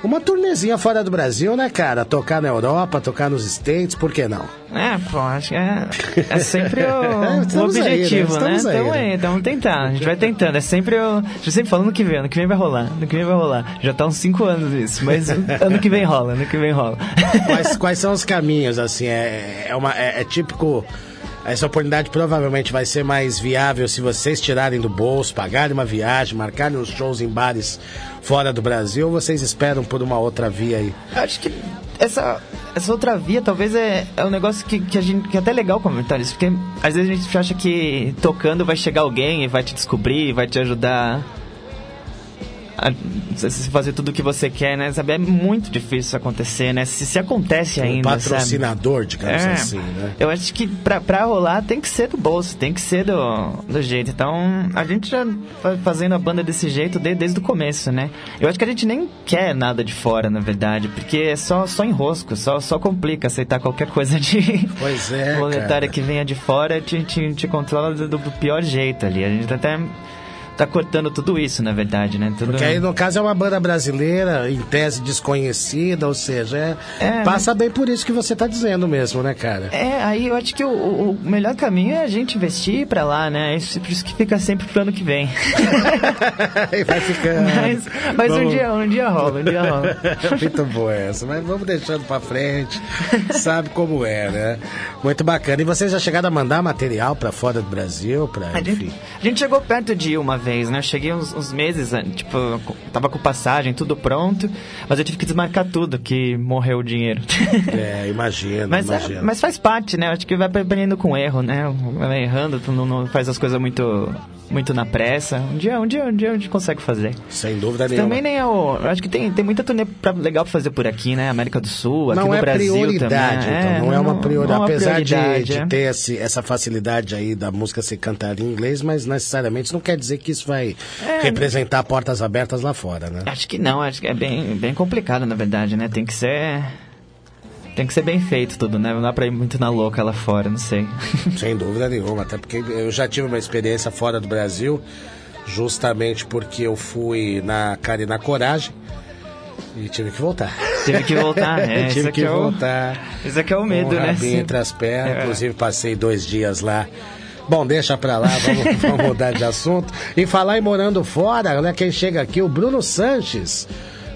uma turnezinha fora do Brasil, né, cara? Tocar na Europa, tocar nos States, por que não? É, pô, acho que é, é sempre o, É, o estamos aí, né? objetivo, né? Estamos aí, Então né? então tentando, a gente vai tentando. É sempre o. A gente sempre falando que vem, ano que vem vai rolar, ano que vem vai rolar. Já tá uns 5 anos isso, mas ano que vem rola, ano que vem rola. Quais, quais são os caminhos, assim? É, é, uma, é, é típico Essa oportunidade provavelmente vai ser mais viável se vocês tirarem do bolso, pagarem uma viagem, marcarem os shows em bares fora do Brasil, ou vocês esperam por uma outra via aí? Acho que essa, essa outra via talvez é, é um negócio que, que, a gente, que é até legal comentar isso, porque às vezes a gente acha que tocando vai chegar alguém e vai te descobrir, vai te ajudar fazer tudo o que você quer, né? Sabe, é muito difícil isso acontecer, né? Se, se acontece Um ainda, patrocinador, sabe? digamos É. assim, né? Eu acho que pra, pra rolar tem que ser do bolso, tem que ser do, do jeito. Então, a gente já fazendo a banda desse jeito de- desde o começo, né? Eu acho que a gente nem quer nada de fora, na verdade, porque é só, só enrosco, só, só complica aceitar qualquer coisa de Pois é, monetária que venha de fora, te, te, te controla do, do pior jeito ali. A gente até tá cortando tudo isso, na verdade, né? Tudo... Porque aí, no caso, é uma banda brasileira, em tese desconhecida, ou seja, é- É, passa bem por isso que você tá dizendo mesmo, né, cara? É, aí eu acho que o, o- melhor caminho é a gente investir pra lá, né? Isso, por isso que fica sempre pro ano que vem. Aí vai ficando. Mas, mas um, Vamos- dia, um dia rola, um dia rola. Muito boa essa, mas vamos deixando pra frente. Sabe como é, né? Muito bacana. E vocês já chegaram a mandar material pra fora do Brasil? Pra, A enfim. gente, a gente chegou perto de uma vez, né? Eu cheguei uns, uns meses, tipo, tava com passagem, tudo pronto, mas eu tive que desmarcar tudo, que morreu o dinheiro. É, imagino, Mas, é- imagino. mas faz parte, né? Eu Acho que vai aprendendo com erro, né? Vai errando, tu não, não faz as coisas muito, muito na pressa. Um dia, um dia, um dia a gente consegue fazer. Sem dúvida nenhuma. Também nem é o. eu Acho que tem, tem muita turnê pra- legal pra fazer por aqui, né? América do Sul, aqui não no é Brasil prioridade, também. então. não, é uma prioridade. não é uma Apesar de- prioridade, de, é. ter esse- essa facilidade aí da música ser cantada em inglês, mas necessariamente isso não quer dizer que isso vai É, representar portas abertas lá fora, né? Acho que não, acho que é bem, bem complicado, na verdade, né? Tem que ser. Tem que ser bem feito tudo, né? Não dá pra ir muito na louca lá fora, não sei. Sem dúvida nenhuma, até porque eu já tive uma experiência fora do Brasil, justamente porque eu fui na cara e na coragem e tive que voltar. Tive que voltar, é, tive isso que é voltar. Isso aqui é o medo, o né? entre as pernas, É. inclusive passei dois dias lá. Bom, deixa pra lá, vamos, vamos mudar de assunto. E falar em morando fora, né? Quem chega aqui, o Bruno Sanches.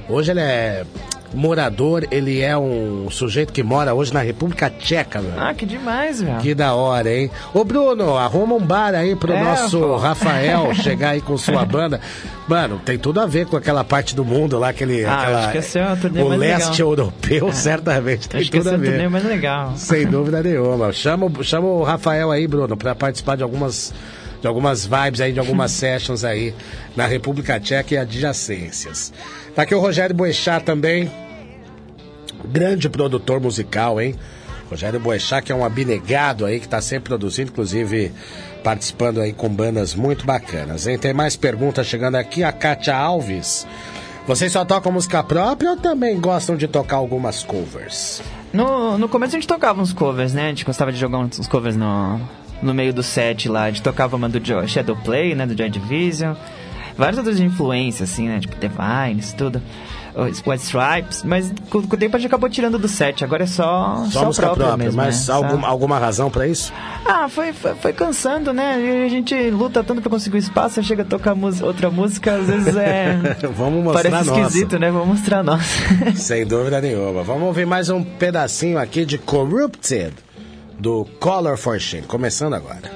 Hoje ele é morador, ele é um sujeito que mora hoje na República Tcheca, meu. Ah, que demais, velho. Que da hora, hein? Ô, Bruno, arruma um bar aí pro É, nosso pô. Rafael chegar aí com sua banda. Mano, tem tudo a ver com aquela parte do mundo lá, aquele. Ah, aquela, acho que esse é uma turnê o mais leste legal. europeu, certamente tem Acho que tudo esse é a ver. torneio mais legal. Sem dúvida nenhuma. Chama, chama o Rafael aí, Bruno, pra participar de algumas, de algumas vibes aí, de algumas sessions aí na República Tcheca e adjacências. Tá aqui o Rogério Boechat também, grande produtor musical, hein? Rogério Boechat, que é um abnegado aí, que tá sempre produzindo, inclusive participando aí com bandas muito bacanas, hein? Tem mais perguntas chegando aqui, a Kátia Alves. Vocês só tocam música própria ou também gostam de tocar algumas covers? No, no começo a gente tocava uns covers, né? A gente gostava de jogar uns covers no, no meio do set lá. A gente tocava uma do Jo- Shadowplay, né? Do Joy Division. Várias outras influências, assim, né? Tipo Divines, tudo. O White Stripes. Mas com, o tempo a gente acabou tirando do set. Agora é só, Só, só, música própria, própria, mesmo, mas né? alguma, Só- alguma razão pra isso? Ah, foi, foi, foi cansando, né? A gente luta tanto pra conseguir o espaço, chega a tocar outra música, às vezes é... Vamos mostrar Parece esquisito, né? Vamos mostrar a nossa. Sem dúvida nenhuma. Vamos ouvir mais um pedacinho aqui de Corrupted, do Color for Shame. Começando agora.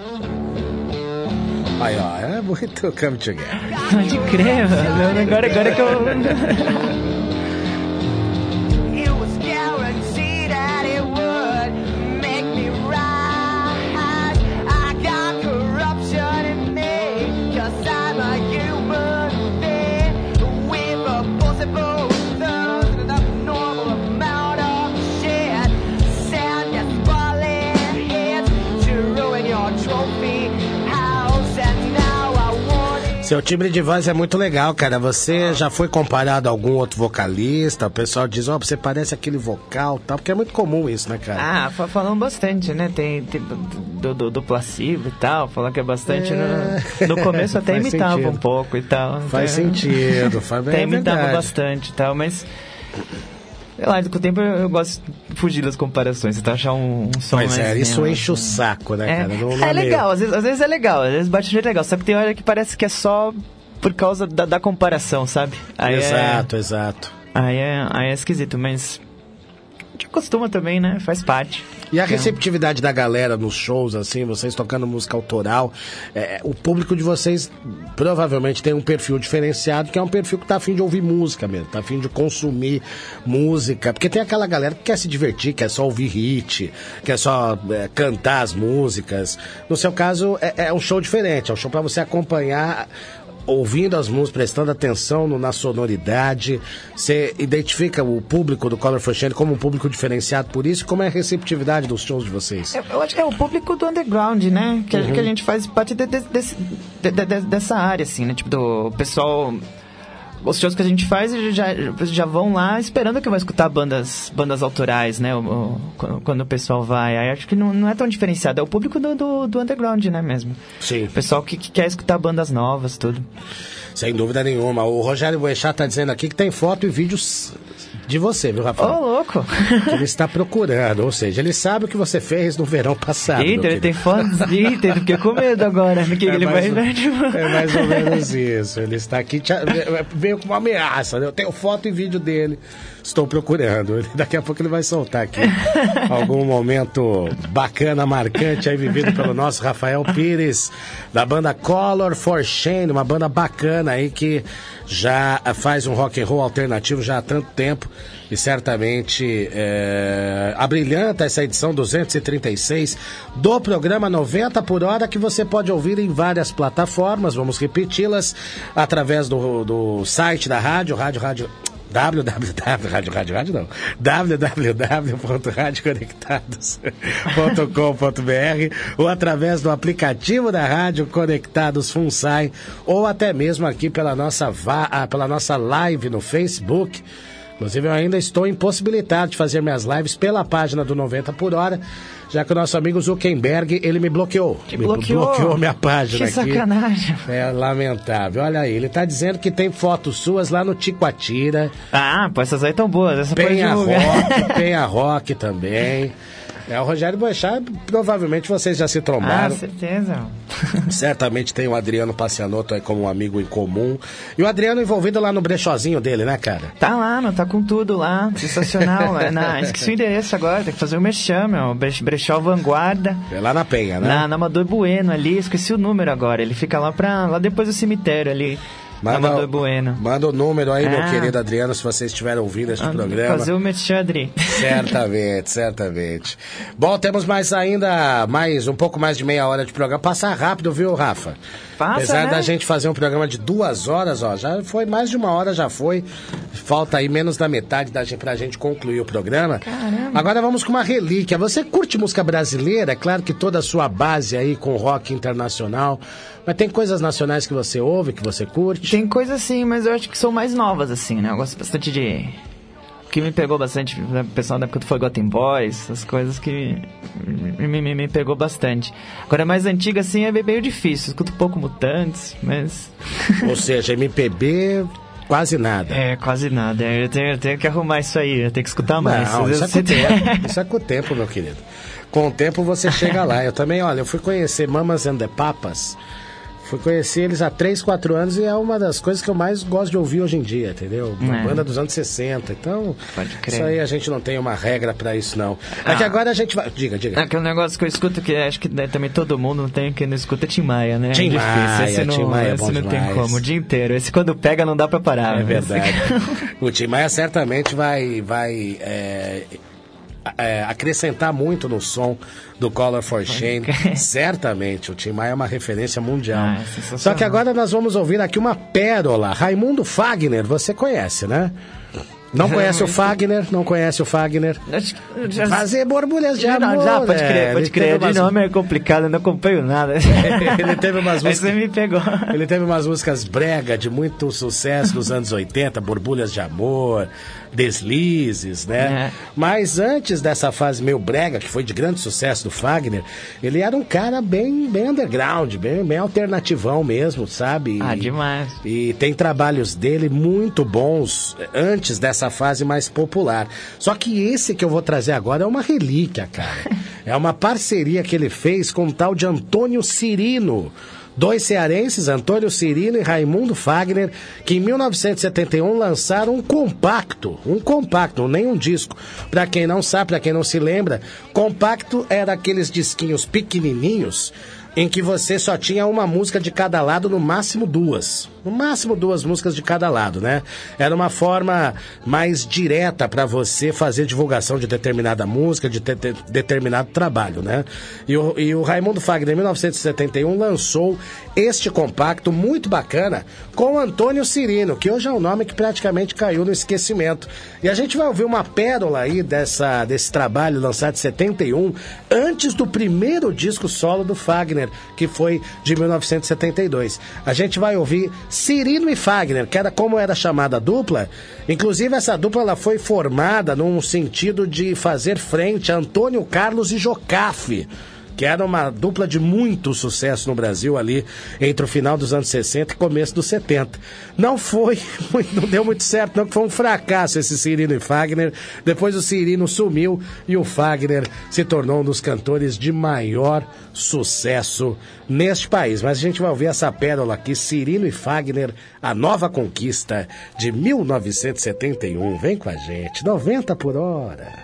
Aí, ó, é muito come together. Pode crer, mano. Agora, agora que eu... Seu timbre de voz é muito legal, cara. Você já foi comparado a algum outro vocalista? O pessoal diz, ó, você parece aquele vocal tal, porque é muito comum isso, né, cara? Ah, fa- falam bastante, né? Tem, tem do, do, do placebo e tal, falam que é bastante. É. No, no começo até imitava sentido. um pouco e tal. Faz Então, sentido, faz Até é imitava verdade. bastante e tal, mas. Sei lá, com o tempo eu, eu gosto de fugir das comparações, então achar um, um som Mas mais. é, isso enche o assim. saco, né, É, cara? Não- não é meio- legal, às vezes, às vezes é legal, às vezes bate um jeito legal, só que tem hora que parece que é só por causa da, da comparação, sabe? Aí é- Exato, exato. Aí é, aí é esquisito, mas. Acostuma também, né? Faz parte. E a receptividade da galera nos shows, assim, vocês tocando música autoral, é, o público de vocês provavelmente tem um perfil diferenciado, que é um perfil que tá afim de ouvir música mesmo, tá afim de consumir música. Porque tem aquela galera que quer se divertir, quer só ouvir hit, quer só é, cantar as músicas. No seu caso, é, é um show diferente, é um show para você acompanhar ouvindo as músicas, prestando atenção no- na sonoridade, você identifica o público do Color for Change como um público diferenciado por isso, como é a receptividade dos shows de vocês? Eu, eu acho que é o público do underground, né? Que, a- Uhum. que a gente faz parte de- de- de- dessa área, assim, né? Tipo, do pessoal. Os shows que a gente faz já, já vão lá esperando que vai escutar bandas, bandas autorais, né? O- o- quando, quando o pessoal vai. Aí acho que não, não é tão diferenciado. É o público do, do, do underground, né? Mesmo. Sim. O pessoal que, que quer escutar bandas novas, tudo. Sem dúvida nenhuma. O Rogério Boechat tá dizendo aqui que tem foto e vídeos de você, viu, Ô, Rafael? louco! Que ele está procurando, ou seja, ele sabe o que você fez no verão passado. Eita, ele tem fotos. Eita, eu fiquei com medo agora. Porque É ele mais vai. tipo- É mais ou menos isso. Ele está aqui, veio com uma ameaça. né? Eu tenho foto e vídeo dele. Estou procurando. Daqui a pouco ele vai soltar aqui algum momento bacana, marcante aí vivido pelo nosso Rafael Pires, da banda Color for Shane, uma banda bacana aí que já faz um rock and roll alternativo já há tanto tempo e certamente é, abrilhanta essa edição 236 do programa 90 por hora que você pode ouvir em várias plataformas. Vamos repeti-las através do, do site da rádio, rádio, rádio www, www.radioconectados.com.br ou através do aplicativo da Rádio Conectados FUNSAI ou até mesmo aqui pela nossa, ah, pela nossa live no Facebook. Inclusive, eu ainda estou impossibilitado de fazer minhas lives pela página do 90 por hora, já que o nosso amigo Zuckerberg, ele me bloqueou. Te me bloqueou? bloqueou minha página Que aqui. sacanagem. É lamentável. Olha aí, ele tá dizendo que tem fotos suas lá no Ticoatira. Ah, pô, essas aí tão boas. Essa Penha. Rock, Penha Rock também. É, o Rogério Boechat, provavelmente vocês já se Ah, trombaram. certeza. Certamente tem o Adriano Pacianotto aí como um amigo em comum. E o Adriano envolvido lá no brechozinho dele, né, cara? Tá lá, meu, tá com tudo lá. Sensacional. é na, esqueci o endereço agora, tem que fazer o merchan, meu. Bre- Brechó Vanguarda. É lá na Penha, né? Na, na Amador Bueno ali, esqueci o número agora. Ele fica lá pra. lá depois do cemitério ali. Amador Bueno. manda o número aí, meu Ah. querido Adriano, se vocês estiverem ouvindo este Ah, programa. Fazer o merchan, Adri. Certamente, certamente. Bom, temos mais ainda, mais um pouco mais de meia hora de programa. Passa rápido, viu, Rafa? Passa, Apesar né? da gente fazer um programa de duas horas, ó, já foi mais de uma hora, já foi. Falta aí menos da metade da gente, pra gente concluir o programa. Caramba. Agora vamos com uma relíquia. Você curte música brasileira? É claro que toda a sua base aí com rock internacional. Mas tem coisas nacionais que você ouve, que você curte? Tem coisas assim, mas eu acho que são mais novas, assim, né? Eu gosto bastante de. O que me pegou bastante, né, o pessoal da época do Forgotten Boys, essas coisas que me, me, me- pegou bastante. Agora, mais antiga, assim, é meio difícil. Escuto pouco Mutantes, mas. Ou seja, MPB, quase nada. É, quase nada. Eu tenho, eu tenho que arrumar isso aí, eu tenho que escutar mais. Não, isso é, com o tempo, isso é com o tempo, meu querido. Com o tempo você chega lá. Eu também, olha, eu fui conhecer Mamas and the Papas. Fui conhecer eles há 3, 4 anos e é uma das coisas que eu mais gosto de ouvir hoje em dia, entendeu? Uma É. banda dos anos 60. Então, isso aí a gente não tem uma regra pra isso, não. É que Ah. agora a gente vai. Diga, diga. Aquele negócio que eu escuto que acho que né, também todo mundo não tem, que não escuta é Tim Maia, né? Tim é difícil. Maia, esse não, Tim Maia é esse não tem como, o dia inteiro. Esse quando pega não dá pra parar. É né? verdade. o Tim Maia certamente vai, vai é, é, acrescentar muito no som do Color for Shane. certamente. O Tim Maia é uma referência mundial. Ah, é. Só que agora nós vamos ouvir aqui uma pérola. Raimundo Fagner, você conhece, né? Não conhece o Fagner? Não conhece o Fagner? Já- Fazer borbulhas de Já, amor. já, pode crer, pode Ele crer. De umas- nome é complicado, eu não acompanho nada. Ele teve umas Aí você músicas. me pegou. Ele teve umas músicas brega de muito sucesso nos anos 80, Borbulhas de Amor, Deslizes, né? É. Mas antes dessa fase meio brega, que foi de grande sucesso do Fagner, ele era um cara bem, bem underground, bem, bem alternativão mesmo, sabe? Ah, E- demais. E tem trabalhos dele muito bons antes dessa fase mais popular. Só que esse que eu vou trazer agora é uma relíquia, cara. É uma parceria que ele fez com o tal de Antônio Cirino Dois cearenses, Antônio Cirino e Raimundo Fagner, que em 1971 lançaram um compacto, um compacto, nem um disco. Pra quem não sabe, pra quem não se lembra, compacto era aqueles disquinhos pequenininhos em que você só tinha uma música de cada lado, no máximo duas. No máximo duas músicas de cada lado, né? Era uma forma mais direta para você fazer divulgação de determinada música, de de- determinado trabalho, né? E o, e o Raimundo Fagner, em 1971, lançou este compacto muito bacana com Antônio Cirino, que hoje é um nome que praticamente caiu no esquecimento. E a gente vai ouvir uma pérola aí dessa, desse trabalho lançado em 71, antes do primeiro disco solo do Fagner, que foi de 1972. A gente vai ouvir Cirino e Fagner, que era como era chamada a dupla. Inclusive, essa dupla ela foi formada num sentido de fazer frente a Antônio Carlos e Jocafe que era uma dupla de muito sucesso no Brasil ali entre o final dos anos 60 e começo dos 70. Não foi, não deu muito certo, não, que foi um fracasso esse Cirino e Fagner. Depois o Cirino sumiu e o Fagner se tornou um dos cantores de maior sucesso neste país. Mas a gente vai ouvir essa pérola aqui, Cirino e Fagner, a nova conquista de 1971. Vem com a gente, 90 por hora.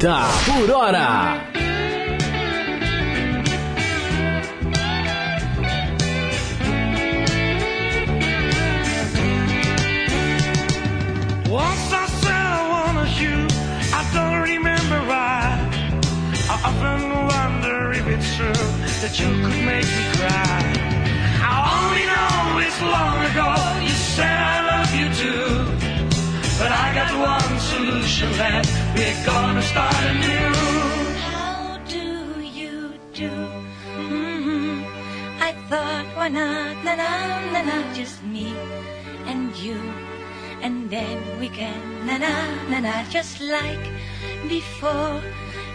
90 por hora. Na na just me and you. And then we can, na na na na, just like before.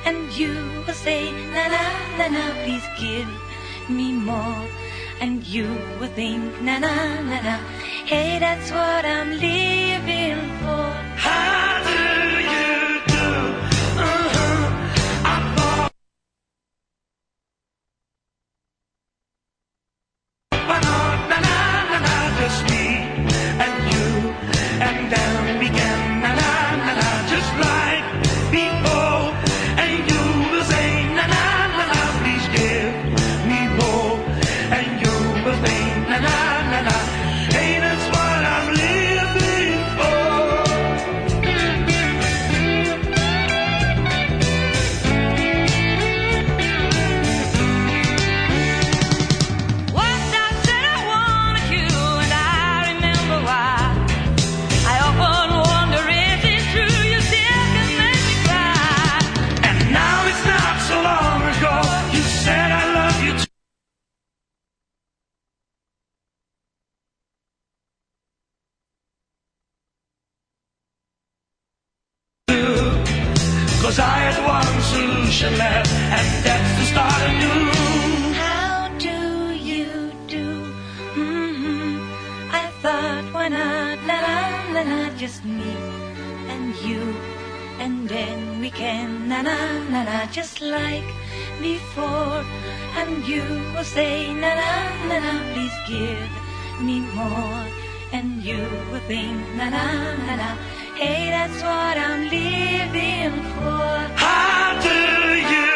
And you will say, na na na na, please give me more. And you will think, na na na na, hey, that's what I'm living for. And that's to start anew. How do you do? hmm I thought, why not, na na na na, just me and you, and then we can, na na na na, just like before. And you will say, na na na na, please give me more. And you will think, na na na na, hey, that's what I'm living for. How do you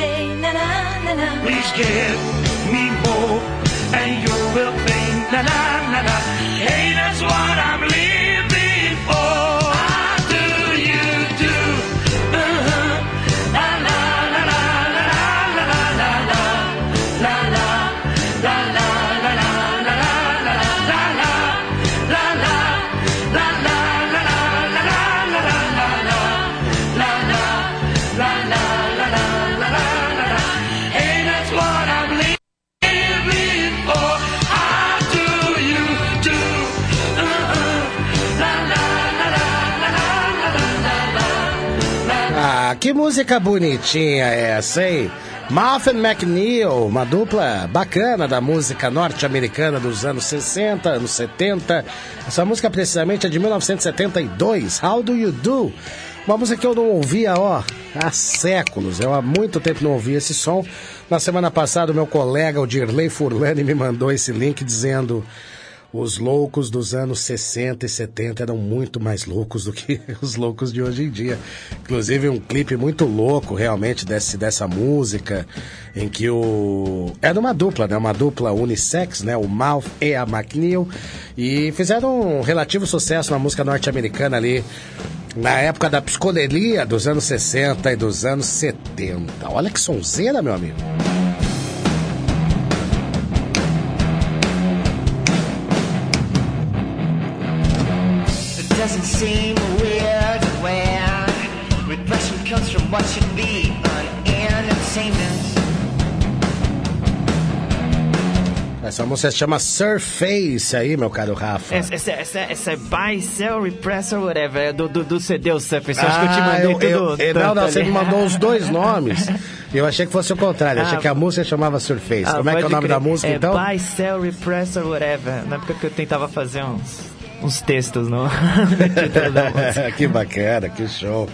say, na na na na. Please give me more, and you will think, na na na na. Hey, that's what I'm living que música bonitinha essa, hein? Muffin McNeil, uma dupla bacana da música norte-americana dos anos 60, anos 70. Essa música precisamente é de 1972, How Do You Do? Uma música que eu não ouvia, ó, há séculos. Eu há muito tempo não ouvia esse som. Na semana passada, meu colega, o Dirley Furlani, me mandou esse link dizendo os loucos dos anos 60 e 70 eram muito mais loucos do que os loucos de hoje em dia. Inclusive um clipe muito louco realmente desse, dessa música, em que o. Era uma dupla, né? Uma dupla unissex, né? O Mouth e a McNeil. E fizeram um relativo sucesso na música norte-americana ali. Na época da psicodelia dos anos 60 e dos anos 70. Olha que sonzeira, meu amigo. Seem weird when repression comes from what should be an entertainment. Essa música se chama Surface aí, meu caro Rafa. Essa, essa, essa, essa é Buy, Sell, Repressor, whatever. É do, do, do CD, o Surface. Acho que eu te mandei Ah, eu- tudo. eu- não, não, você me mandou os dois nomes. Eu achei que fosse o contrário. Achei Ah, que a música chamava Surface. Ah, Como é que é o nome crer. da música, é então? Buy, Sell, Repressor, whatever. Na época que eu tentava fazer uns uns textos no, no título da música. que bacana, que show.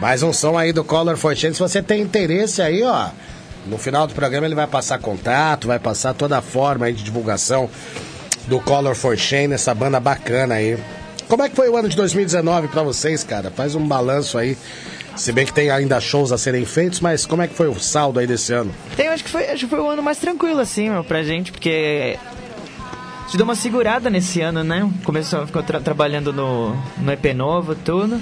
Mais um som aí do Color for Change. Se você tem interesse aí, ó, no final do programa ele vai passar contato, vai passar toda a forma aí de divulgação do Color for Change, essa banda bacana aí. Como é que foi o ano de 2019 pra vocês, cara? Faz um balanço aí. Se bem que tem ainda shows a serem feitos, mas como é que foi o saldo aí desse ano? Tem, acho que foi, acho que foi o ano mais tranquilo, assim, meu, pra gente, porque. Gente deu uma segurada nesse ano, né? Começou, ficou tra- trabalhando no, no EP novo, tudo.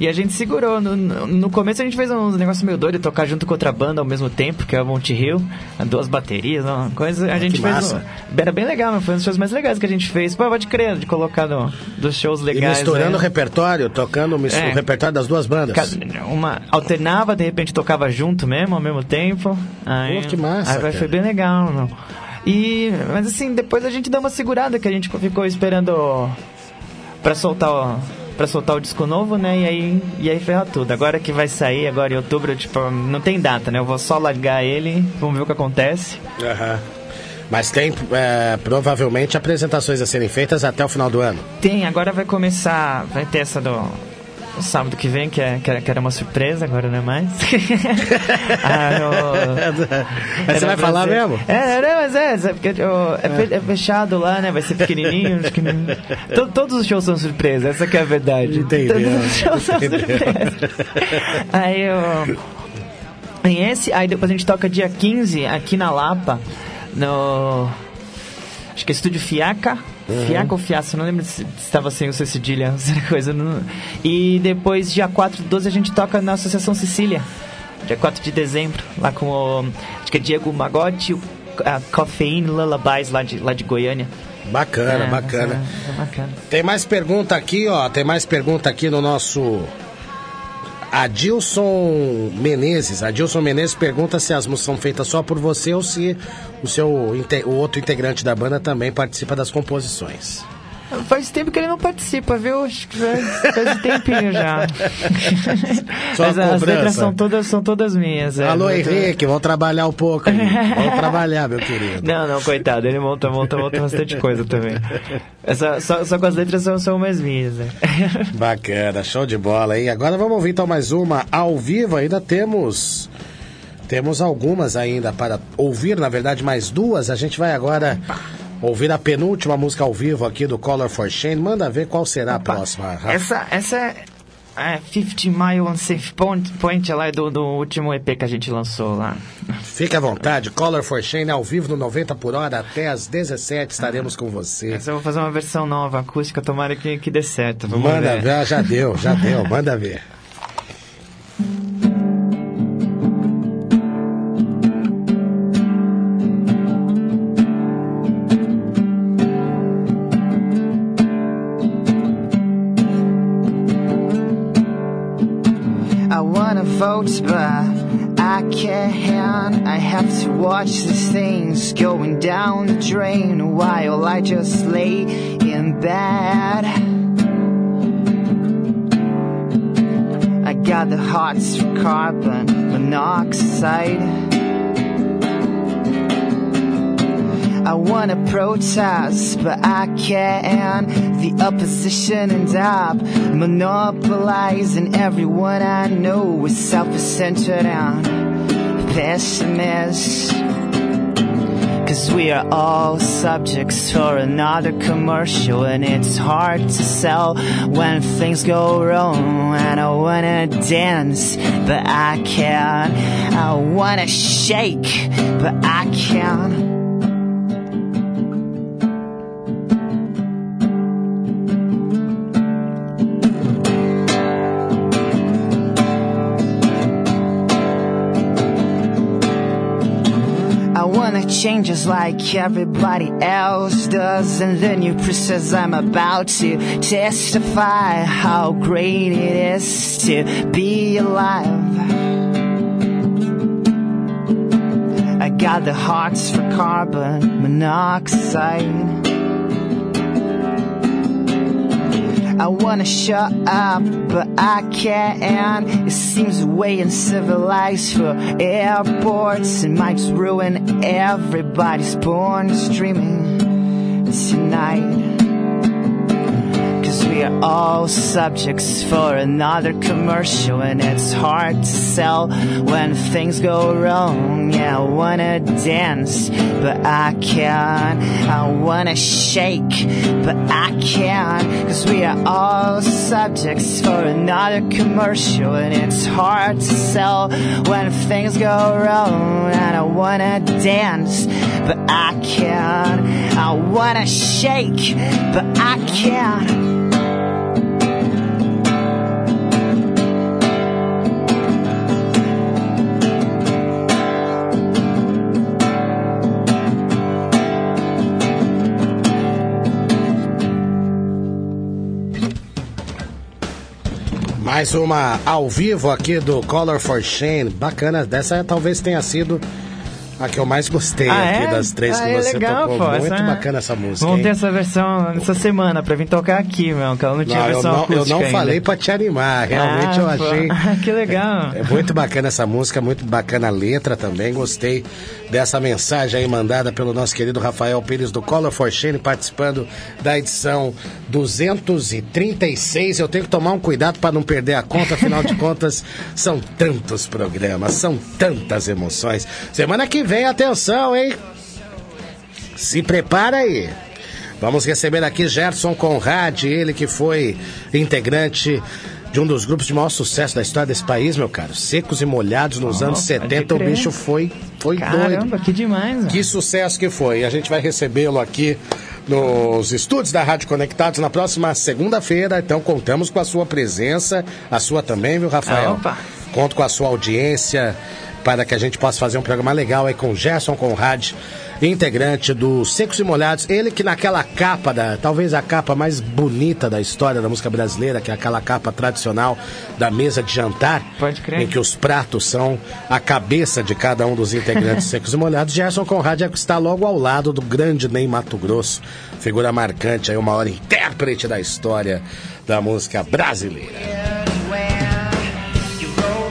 E a gente segurou. No, no começo a gente fez uns negócios meio doido, tocar junto com outra banda ao mesmo tempo, que é o Monte Rio, duas baterias, uma coisa. A gente que fez. massa. um- era bem legal, meu, foi um dos shows mais legais que a gente fez. Pô, pode crer, de colocar no, dos shows E legais. misturando né? o repertório, tocando É. o repertório das duas bandas. Uma alternava, de repente tocava junto mesmo, ao mesmo tempo. Aí, Pô, que massa, Aí cara. foi bem legal, não. E, mas assim, depois a gente deu uma segurada, que a gente ficou esperando pra soltar o, pra soltar o disco novo, né? E aí, e aí ferra tudo. Agora que vai sair, agora em outubro, tipo, não tem data, né? Eu vou só largar ele, vamos ver o que acontece. Aham. Mas tem é, provavelmente apresentações a serem feitas até o final do ano. Tem, agora vai começar, vai ter essa do sábado que vem, que, é, que, era, que era uma surpresa, agora não é mais. Ah, eu- Mas você vai pra falar mesmo? É, não, mas é, é, porque, ó, é, é fechado lá, né? Vai ser pequenininho. To- todos os shows são surpresa, essa que é a verdade. Entendeu. Todos os shows são surpresa. Aí eu... Tem esse, aí depois a gente toca dia 15 aqui na Lapa, no... Acho que é Estúdio Fiaca. Uhum. Fiaca ou não lembro se estava sem o C cedilha, coisa. Não... E depois, dia 4 de 12, a gente toca na Associação Sicília. Dia 4 de dezembro, lá com o. Acho que é Diego Magotti, o a Coffeine Lullabies lá de, lá de Goiânia. Bacana, É, bacana. É, é bacana. Tem mais pergunta aqui, ó. Tem mais pergunta aqui no nosso. Adilson Menezes. Adilson Menezes pergunta se as músicas são feitas só por você ou se o seu o outro integrante da banda também participa das composições. Faz tempo que ele não participa, viu? Acho que faz, um tempinho já. Só Mas as letras são todas, são todas minhas. é. Alô, Henrique, vamos trabalhar um pouco aí. Vamos trabalhar, meu querido. Não, não, coitado, ele monta, monta, monta bastante coisa também. Essa, só, só com as letras são, são mais minhas, né? Bacana, show de bola, hein? Agora vamos ouvir então mais uma ao vivo. Ainda temos temos algumas ainda para ouvir, na verdade mais duas. A gente vai agora ouvir a penúltima música ao vivo aqui do Color for Shane. Manda ver qual será a próxima. Essa, essa é, é 50 Mile Unsafe Point, point lá é do, do último EP que a gente lançou lá. Fique à vontade, Color for Shane ao vivo no 90 por hora até às 17 estaremos com você. Essa eu vou fazer uma versão nova, acústica, tomara que, que dê certo. Vamos Manda ver, já deu, já deu, manda ver. I can't. I have to watch these things going down the drain while I just lay in bed. I got the hots for carbon monoxide. I wanna protest, but I can't. The opposition and I'm monopolizing everyone I know with self-centered and pessimist. Cause we are all subjects for another commercial and it's hard to sell when things go wrong. And I wanna dance but I can't. I wanna shake but I can't Just like everybody else does. And then you says I'm about to testify how great it is to be alive. I got the hearts for carbon monoxide. I wanna shut up, but I can't. It seems way uncivilized for airports and mics ruin everybody's porn streaming tonight. We are all subjects for another commercial, and it's hard to sell when things go wrong. Yeah, I wanna dance, but I can't. I wanna shake, but I can't. Cause we are all subjects for another commercial, and it's hard to sell when things go wrong. And I wanna dance, but I can't. I wanna shake, but I can't. Mais uma ao vivo aqui do Color for Shane. Bacana, dessa talvez tenha sido a que eu mais gostei Ah, aqui é? das três Ah, que é você legal, tocou. pô, Muito essa- bacana essa música. Vamos hein? ter essa versão essa semana pra vir tocar aqui, meu, que ela não tinha Não, eu versão não, eu não ainda. falei pra te animar, realmente Ah, eu achei. que legal. É muito bacana essa música, muito bacana a letra também. Gostei dessa mensagem aí mandada pelo nosso querido Rafael Pires do Color for Shane, participando da edição 236. Eu tenho que tomar um cuidado para não perder a conta, afinal de contas, são tantos programas, são tantas emoções. Semana que vem, atenção, hein? Se prepara aí. Vamos receber aqui Gerson Conrad, ele que foi integrante de um dos grupos de maior sucesso da história desse país, meu caro. Secos e molhados nos Oh, anos pode 70, o bicho foi, foi Caramba, doido. que demais, mano. Que sucesso que foi. A gente vai recebê-lo aqui nos estúdios da Rádio Conectados na próxima segunda-feira. Então contamos com a sua presença, a sua também, viu, Rafael? Opa. Conto com a sua audiência para que a gente possa fazer um programa legal aí com Gerson Conrad, integrante do Secos e Molhados. Ele que naquela capa, da, talvez a capa mais bonita da história da música brasileira, que é aquela capa tradicional da mesa de jantar, em que os pratos são a cabeça de cada um dos integrantes Secos e Molhados. Gerson Conrad é que está logo ao lado do grande Ney Mato Grosso, figura marcante, aí o maior intérprete da história da música brasileira.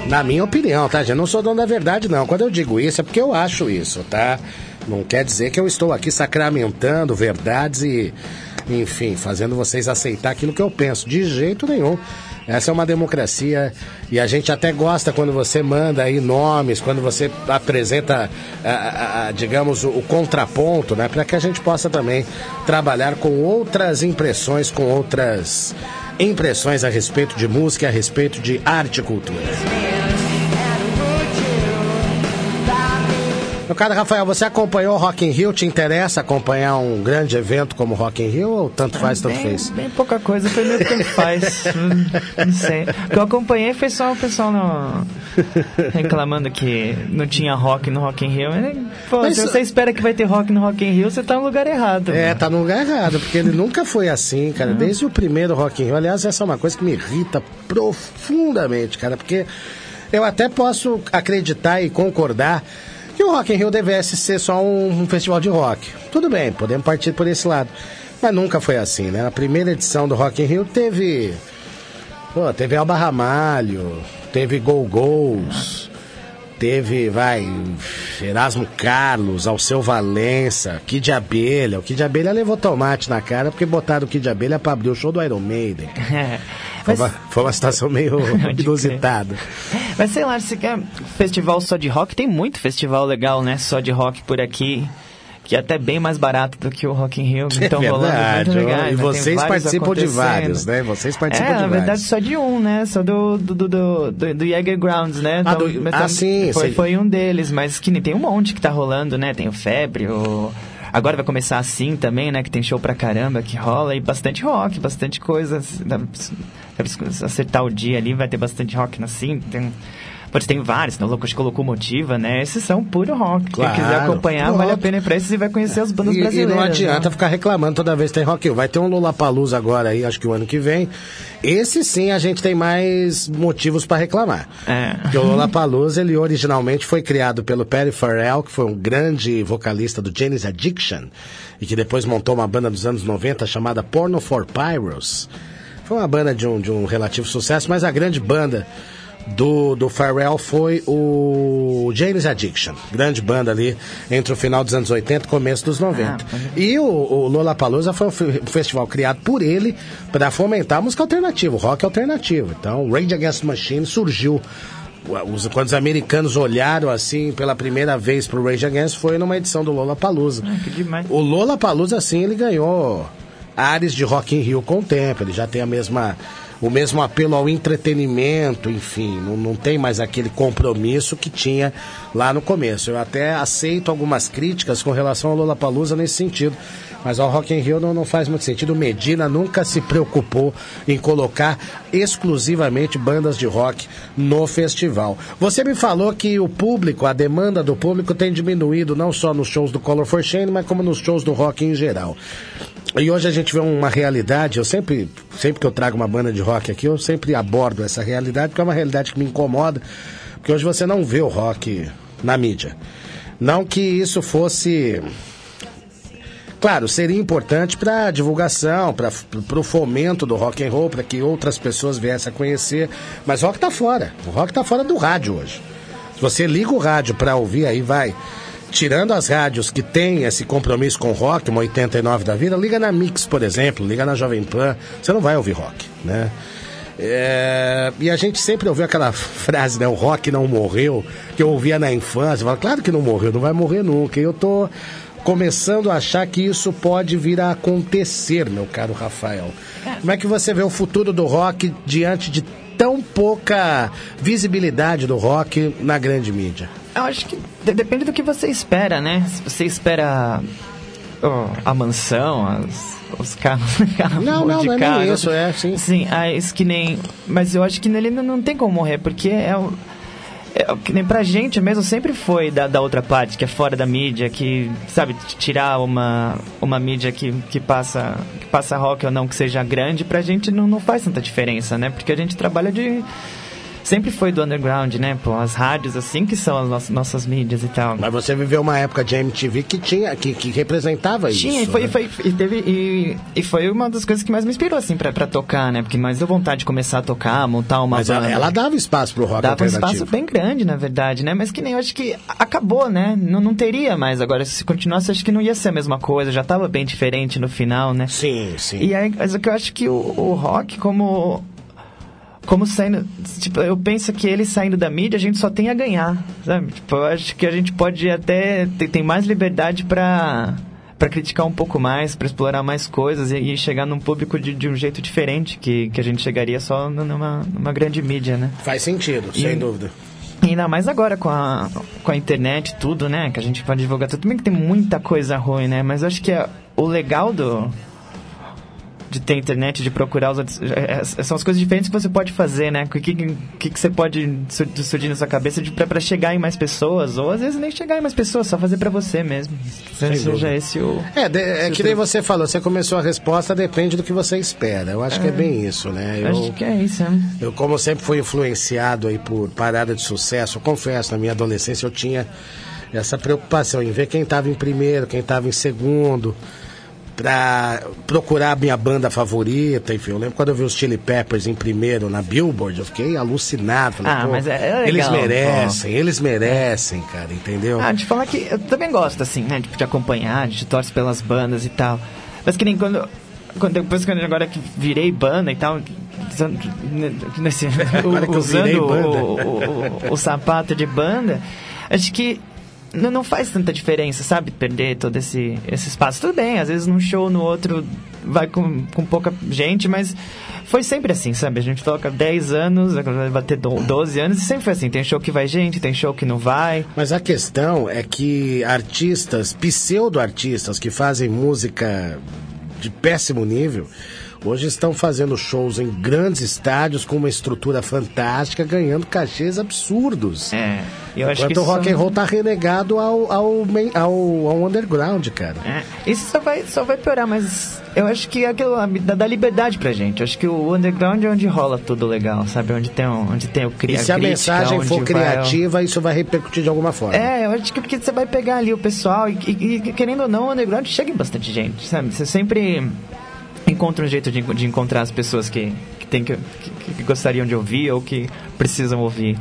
Na minha opinião, tá, gente? Não sou dono da verdade, não. Quando eu digo isso, é porque eu acho isso, tá? Não quer dizer que eu estou aqui sacramentando verdades e, enfim, fazendo vocês aceitar aquilo que eu penso. De jeito nenhum. Essa é uma democracia e a gente até gosta quando você manda aí nomes, quando você apresenta, a- a- a- digamos, o, o contraponto, né? Para que a gente possa também trabalhar com outras impressões, com outras impressões a respeito de música, a respeito de arte e cultura. Meu caro Rafael, você acompanhou o Rock in Rio? Te interessa acompanhar um grande evento como o Rock in Rio ou tanto faz, tanto bem, fez? Bem pouca coisa, foi meio que tanto faz. Não sei. O que eu acompanhei foi só o pessoal no... reclamando que não tinha rock no Rock in Rio. Pô, Mas se você espera que vai ter rock no Rock in Rio, você tá no lugar errado. É, mano. tá no lugar errado, porque ele nunca foi assim, cara. Desde o primeiro Rock in Rio. Aliás, essa é uma coisa que me irrita profundamente, cara, porque eu até posso acreditar e concordar que o Rock in Rio devesse ser só um, um festival de rock. Tudo bem, podemos partir por esse lado. Mas nunca foi assim, né? A primeira edição do Rock in Rio teve... Pô, teve Alba Ramalho, teve Gol Gols, teve, vai, Erasmo Carlos, Alceu Valença, Kid Abelha. O Kid Abelha levou tomate na cara porque botaram o Kid Abelha pra abrir o show do Iron Maiden. É. Foi, Mas, uma, foi uma situação meio inusitada. mas sei lá, se quer festival só de rock, tem muito festival legal, né? Só de rock por aqui. Que é até bem mais barato do que o Rock in Rio. que Estão rolando É verdade, muito ó, legais, e vocês vários participam de vários, né? Vocês participam é, de na verdade, vários. só de um, né? Só do, do, do, do, do, Jäger Grounds, né? Ah, Então, do- mas ah, tam- sim, Foi, sei. foi um deles, mas que nem tem um monte que tá rolando, né? Tem o Febre, o... Agora vai começar assim também, né? Que tem show pra caramba que rola e bastante rock, bastante coisa. Acertar o dia ali, vai ter bastante rock assim. Tem, pode tem vários? Loucos com Locomotiva, né? Esses são puro rock. Claro, Quem quiser acompanhar, vale a rock. pena ir pra esses e vai conhecer as bandas E, e brasileiras. não adianta né? ficar reclamando toda vez que tem Rock. Vai ter um Lollapalooza agora aí, acho que o ano que vem. Esse sim a gente tem mais motivos para reclamar. É. Porque o Lollapalooza, ele originalmente foi criado pelo Perry Farrell, que foi um grande vocalista do Janis Addiction, e que depois montou uma banda dos anos 90 chamada Porno for Pyros. Foi uma banda de um, de um relativo sucesso, mas a grande banda do, do Pharrell foi o James Addiction, grande banda ali entre o final dos anos 80 e começo dos 90. E o, o Lollapalooza foi um fe- festival criado por ele para fomentar a música alternativa, o rock alternativo. Então, Rage Against the Machine surgiu os- quando os americanos olharam assim pela primeira vez pro Rage Against foi numa edição do Lollapalooza. que demais. O Lollapalooza assim ele ganhou áreas de Rock in Rio com o tempo, ele já tem a mesma o mesmo apelo ao entretenimento, enfim, não, não tem mais aquele compromisso que tinha lá no começo. Eu até aceito algumas críticas com relação ao Lollapalooza nesse sentido, mas ao Rock in Rio não, não faz muito sentido. O Medina nunca se preocupou em colocar exclusivamente bandas de rock no festival. Você me falou que o público, a demanda do público tem diminuído não só nos shows do Color for Shane, mas como nos shows do rock em geral. E hoje a gente vê uma realidade, eu sempre, sempre que eu trago uma banda de rock aqui, eu sempre abordo essa realidade, porque é uma realidade que me incomoda, porque hoje você não vê o rock na mídia. Não que isso fosse Claro, seria importante para a divulgação, para o fomento do rock and roll, para que outras pessoas viessem a conhecer. Mas rock tá fora. O rock tá fora do rádio hoje. Se você liga o rádio para ouvir, aí vai. Tirando as rádios que têm esse compromisso com o rock, uma 89 da vida, liga na Mix, por exemplo, liga na Jovem Pan, você não vai ouvir rock, né? É, e a gente sempre ouviu aquela frase, né? O rock não morreu, que eu ouvia na infância. Fala, claro que não morreu, não vai morrer nunca. E eu tô começando a achar que isso pode vir a acontecer, meu caro Rafael. Como é que você vê o futuro do rock diante de tão pouca visibilidade do rock na grande mídia? Eu acho que de- depende do que você espera, né? Se você espera ó, a mansão, as- os carros, carro Não, não, de não é carro. isso, é, sim. Sim, ah, isso que nem. Mas eu acho que nele não, não tem como morrer, porque é o. É, que nem pra gente mesmo sempre foi da, da outra parte, que é fora da mídia, que, sabe, tirar uma, uma mídia que, que, passa, que passa rock ou não, que seja grande, pra gente não, não faz tanta diferença, né? Porque a gente trabalha de. Sempre foi do underground, né? Pô, as rádios, assim, que são as nossas, nossas mídias e tal. Mas você viveu uma época de MTV que tinha, que, que representava isso. Tinha, e foi, né? foi, e teve, e, e foi uma das coisas que mais me inspirou, assim, pra, pra tocar, né? Porque mais deu vontade de começar a tocar, montar uma Mas banda. ela, ela dava espaço pro rock Dava um espaço bem grande, na verdade, né? Mas que nem eu acho que acabou, né? Não, não teria mais agora. Se continuasse, acho que não ia ser a mesma coisa. Já tava bem diferente no final, né? Sim, sim. E aí, mas o que eu acho que o, o rock, como. Como saindo. Tipo, eu penso que ele saindo da mídia, a gente só tem a ganhar, sabe? Tipo, eu acho que a gente pode até. Tem, mais liberdade pra. Pra criticar um pouco mais, pra explorar mais coisas e, e chegar num público de, de um jeito diferente que, que a gente chegaria só numa, numa grande mídia, né? Faz sentido, E- sem dúvida. E Ainda mais agora com a, com a internet tudo, né? Que a gente pode divulgar tudo. Também que tem muita coisa ruim, né? Mas eu acho que é, o legal do. De ter internet, de procurar os outros. é- é- são as coisas diferentes que você pode fazer, né? O que, que, que você pode sur- surgir na sua cabeça pra chegar em mais pessoas? Ou às vezes nem chegar em mais pessoas, só fazer pra você mesmo. Sem Seja esse o. É, de- é que nem você falou, você começou a resposta, depende do que você espera. Eu acho que é bem isso, né? Eu, Acho que é isso, né? eu, como sempre fui influenciado aí por parada de sucesso, eu confesso, na minha adolescência eu tinha essa preocupação em ver quem estava em primeiro, quem estava em segundo, pra procurar a minha banda favorita, enfim. Eu lembro quando eu vi os Chili Peppers em primeiro na Billboard, eu fiquei alucinado. Falei, Ah, pô, mas é- é eles pô. merecem, eles merecem, cara, entendeu? Ah, de falar que eu também gosto, assim, né? Tipo, de acompanhar, de torce pelas bandas e tal. Mas que nem quando. quando depois que agora que virei banda e tal. Nesse, Agora que eu usando o, banda. o, o- o sapato de banda, acho que não, não faz tanta diferença, sabe? Perder todo esse, esse espaço. Tudo bem, às vezes num show, no outro, vai com, com pouca gente, mas foi sempre assim, sabe? A gente toca 10 anos, vai bater do- 12 anos, e sempre foi assim. Tem show que vai gente, tem show que não vai. Mas a questão é que artistas, pseudo-artistas que fazem música de péssimo nível, hoje estão fazendo shows em grandes estádios com uma estrutura fantástica, ganhando cachês absurdos. É, eu Enquanto o rock isso- and roll tá renegado ao, ao, ao, ao underground, cara. É, isso só vai, só vai piorar, mas eu acho que aquilo dá, dá liberdade pra gente. Eu acho que o underground é onde rola tudo legal, sabe? Onde tem, o- onde tem o cri E se a crítica, mensagem for vai criativa, isso vai repercutir de alguma forma. É, eu acho que porque você vai pegar ali o pessoal e, e- e, querendo ou não, o underground chega em bastante gente, sabe? Você sempre encontra um jeito de, de encontrar as pessoas que, que, tem que, que, que gostariam de ouvir ou que precisam ouvir.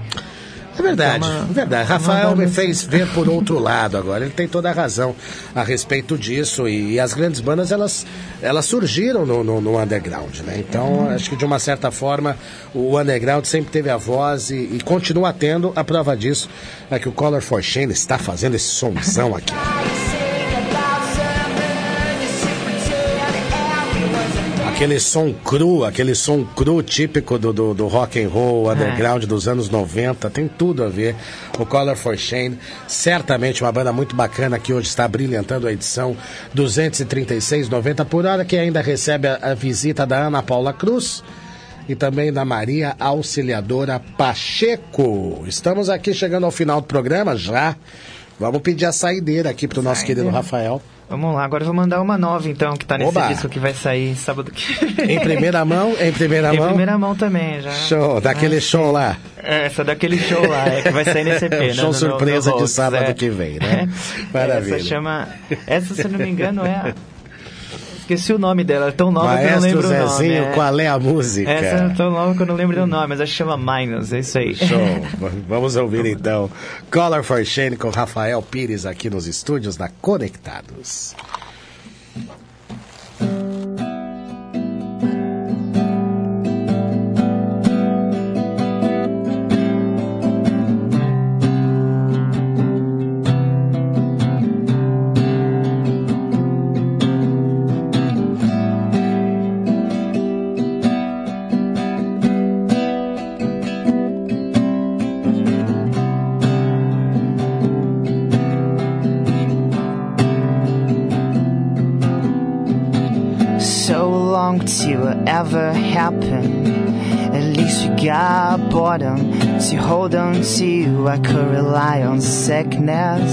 É verdade, Então, uma- é verdade. uma Rafael me fez ver por outro lado agora. Ele tem toda a razão a respeito disso. E, e as grandes bandas, elas, elas surgiram no, no, no underground, né? Então, acho que de uma certa forma, o underground sempre teve a voz e, e continua tendo. A prova disso é que o Color for Shane está fazendo esse somzão aqui. Aquele som cru, aquele som cru típico do, do, do rock and roll underground dos anos 90, tem tudo a ver. O Color for Shane, certamente uma banda muito bacana que hoje está brilhantando a edição 236,90 por hora, que ainda recebe a, a visita da Ana Paula Cruz e também da Maria Auxiliadora Pacheco. Estamos aqui chegando ao final do programa já. Vamos pedir a saideira aqui pro nosso Saideira. querido Rafael. Vamos lá, agora eu vou mandar uma nova então, que tá nesse Oba! disco que vai sair sábado que Em primeira mão, em primeira Em mão. primeira mão também, já. Show, daquele show lá. É, essa daquele show lá, é que vai sair nesse EP, É né? um show no- no- surpresa no de Rhodes, sábado é. que vem, né? Maravilha. Essa chama. Essa, se não me engano, é. Esqueci o nome dela, é tão nova que eu não Maestro lembro o nome. Zezinho, é. qual é a música? Essa é tão nova que eu não lembro do nome, mas que chama Minus, é isso aí. Show. Vamos ouvir então. Color for Shane com Rafael Pires aqui nos estúdios da Conectados. Happen. At least we got boredom to hold on to. I could rely on sickness,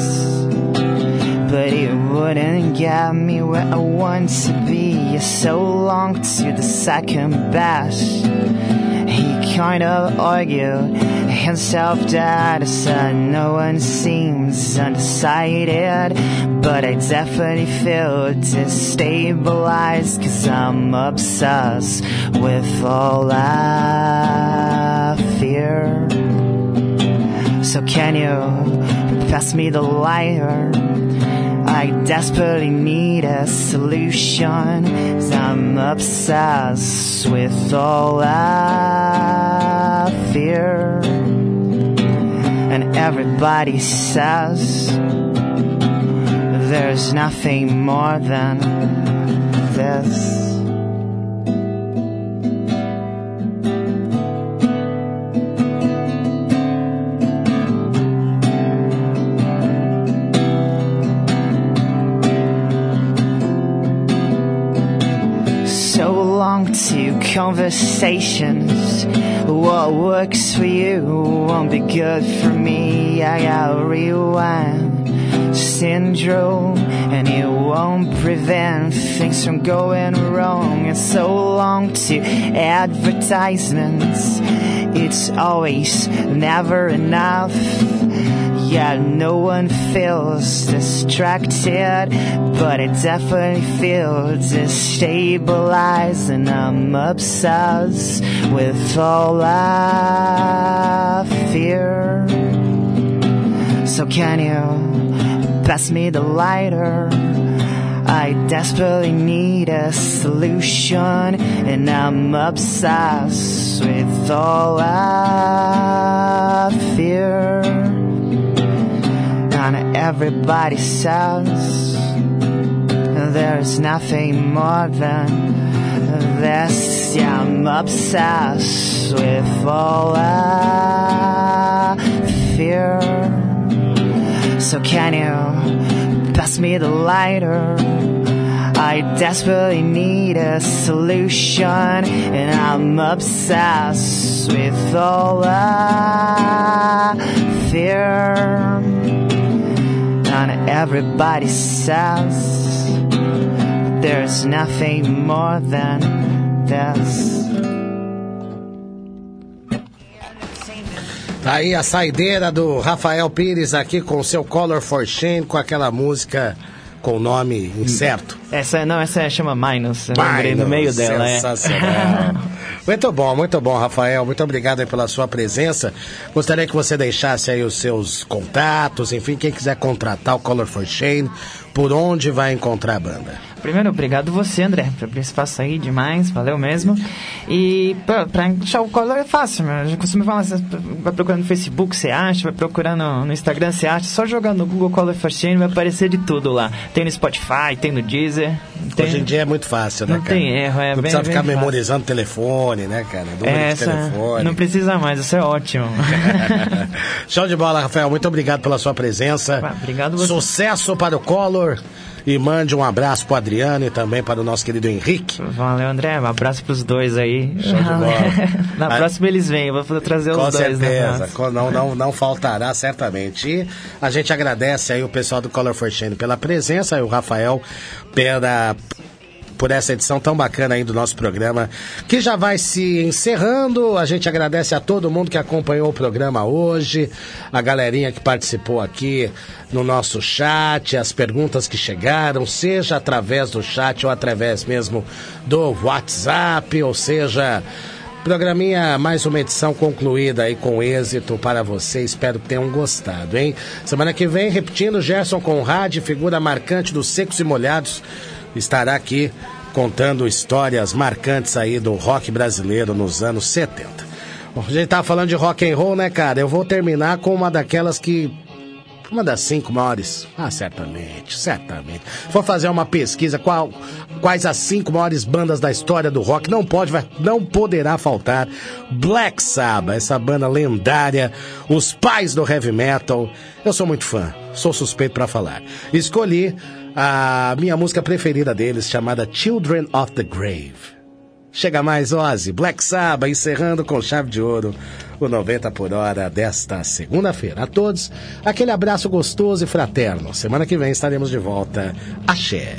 but it wouldn't get me where I want to be. So long to the second best. He kind of argued himself that said no one seems undecided, but I definitely feel destabilized cause I'm obsessed with all I fear. So can you pass me the lighter? I desperately need a solution. Cause I'm obsessed with all I fear. And everybody says there's nothing more than this. so long to conversations. What works for you won't be good for me. I gotta rewind syndrome, and it won't prevent things from going wrong. It's so long to advertisements. It's always never enough. Yeah, no one feels distracted, but it definitely feel destabilized, and I'm obsessed with all I fear. So can you pass me the lighter? I desperately need a solution, and I'm obsessed with all I fear. And everybody says there's nothing more than this. Yeah, I'm obsessed with all I fear. So can you pass me the lighter? I desperately need a solution, and I'm obsessed with all I fear. And everybody says there's nothing more than this. Tá aí a saideira do Rafael Pires aqui com o seu Color for Shane, com aquela música com nome incerto. Essa, não, essa chama Minus, eu lembrei no Minus, meio dela, é. sensacional. Muito bom, muito bom, Rafael. Muito obrigado pela sua presença. Gostaria que você deixasse aí os seus contatos, enfim, quem quiser contratar o Color for Shane, por onde vai encontrar a banda. Primeiro, obrigado você, André, abrir espaço aí demais, valeu mesmo. E pra, pra achar o Collor é fácil, meu. A gente costuma falar, você vai procurando no Facebook, você acha, vai procurando no, no Instagram, você acha, só jogando no Google Color for Shane vai aparecer de tudo lá. Tem no Spotify, tem no Deezer. Tem... Hoje em dia é muito fácil, né, Não cara? tem erro, é Não bem- precisa bem ficar fácil. memorizando telefone, né, cara? Número É, de essa, telefone. não precisa mais, isso é ótimo. Show de bola, Rafael. Muito obrigado pela sua presença. obrigado você. Sucesso para o Collor. E mande um abraço para o Adriano e também para o nosso querido Henrique. Valeu, André. Um abraço pros dois aí. Show de bola. Na Ah, próxima eles vêm, eu vou trazer os Com dois. certeza, né? com- não, não, não faltará certamente. E a gente agradece aí o pessoal do Color for Shane pela presença e o Rafael pela por essa edição tão bacana aí do nosso programa, que já vai se encerrando. A gente agradece a todo mundo que acompanhou o programa hoje, a galerinha que participou aqui no nosso chat, as perguntas que chegaram, seja através do chat ou através mesmo do WhatsApp, ou seja, Programinha, mais uma edição concluída aí com êxito para você. Espero que tenham gostado, hein? Semana que vem, repetindo, Gerson Conrad, figura marcante dos Secos e Molhados, estará aqui contando histórias marcantes aí do rock brasileiro nos anos 70. Bom, a gente tava falando de rock and roll, né, cara? Eu vou terminar com uma daquelas que uma das cinco maiores. Ah, certamente, certamente. For fazer uma pesquisa, qual, quais as cinco maiores bandas da história do rock, não pode, vai- não poderá faltar Black Sabbath, essa banda lendária, os pais do heavy metal. Eu sou muito fã, sou suspeito pra falar. Escolhi a minha música preferida deles, chamada Children of the Grave. Chega mais, Ozzy, Black Sabbath, encerrando com chave de ouro o 90 por hora desta segunda-feira. A todos, aquele abraço gostoso e fraterno. Semana que vem estaremos de volta. Axé.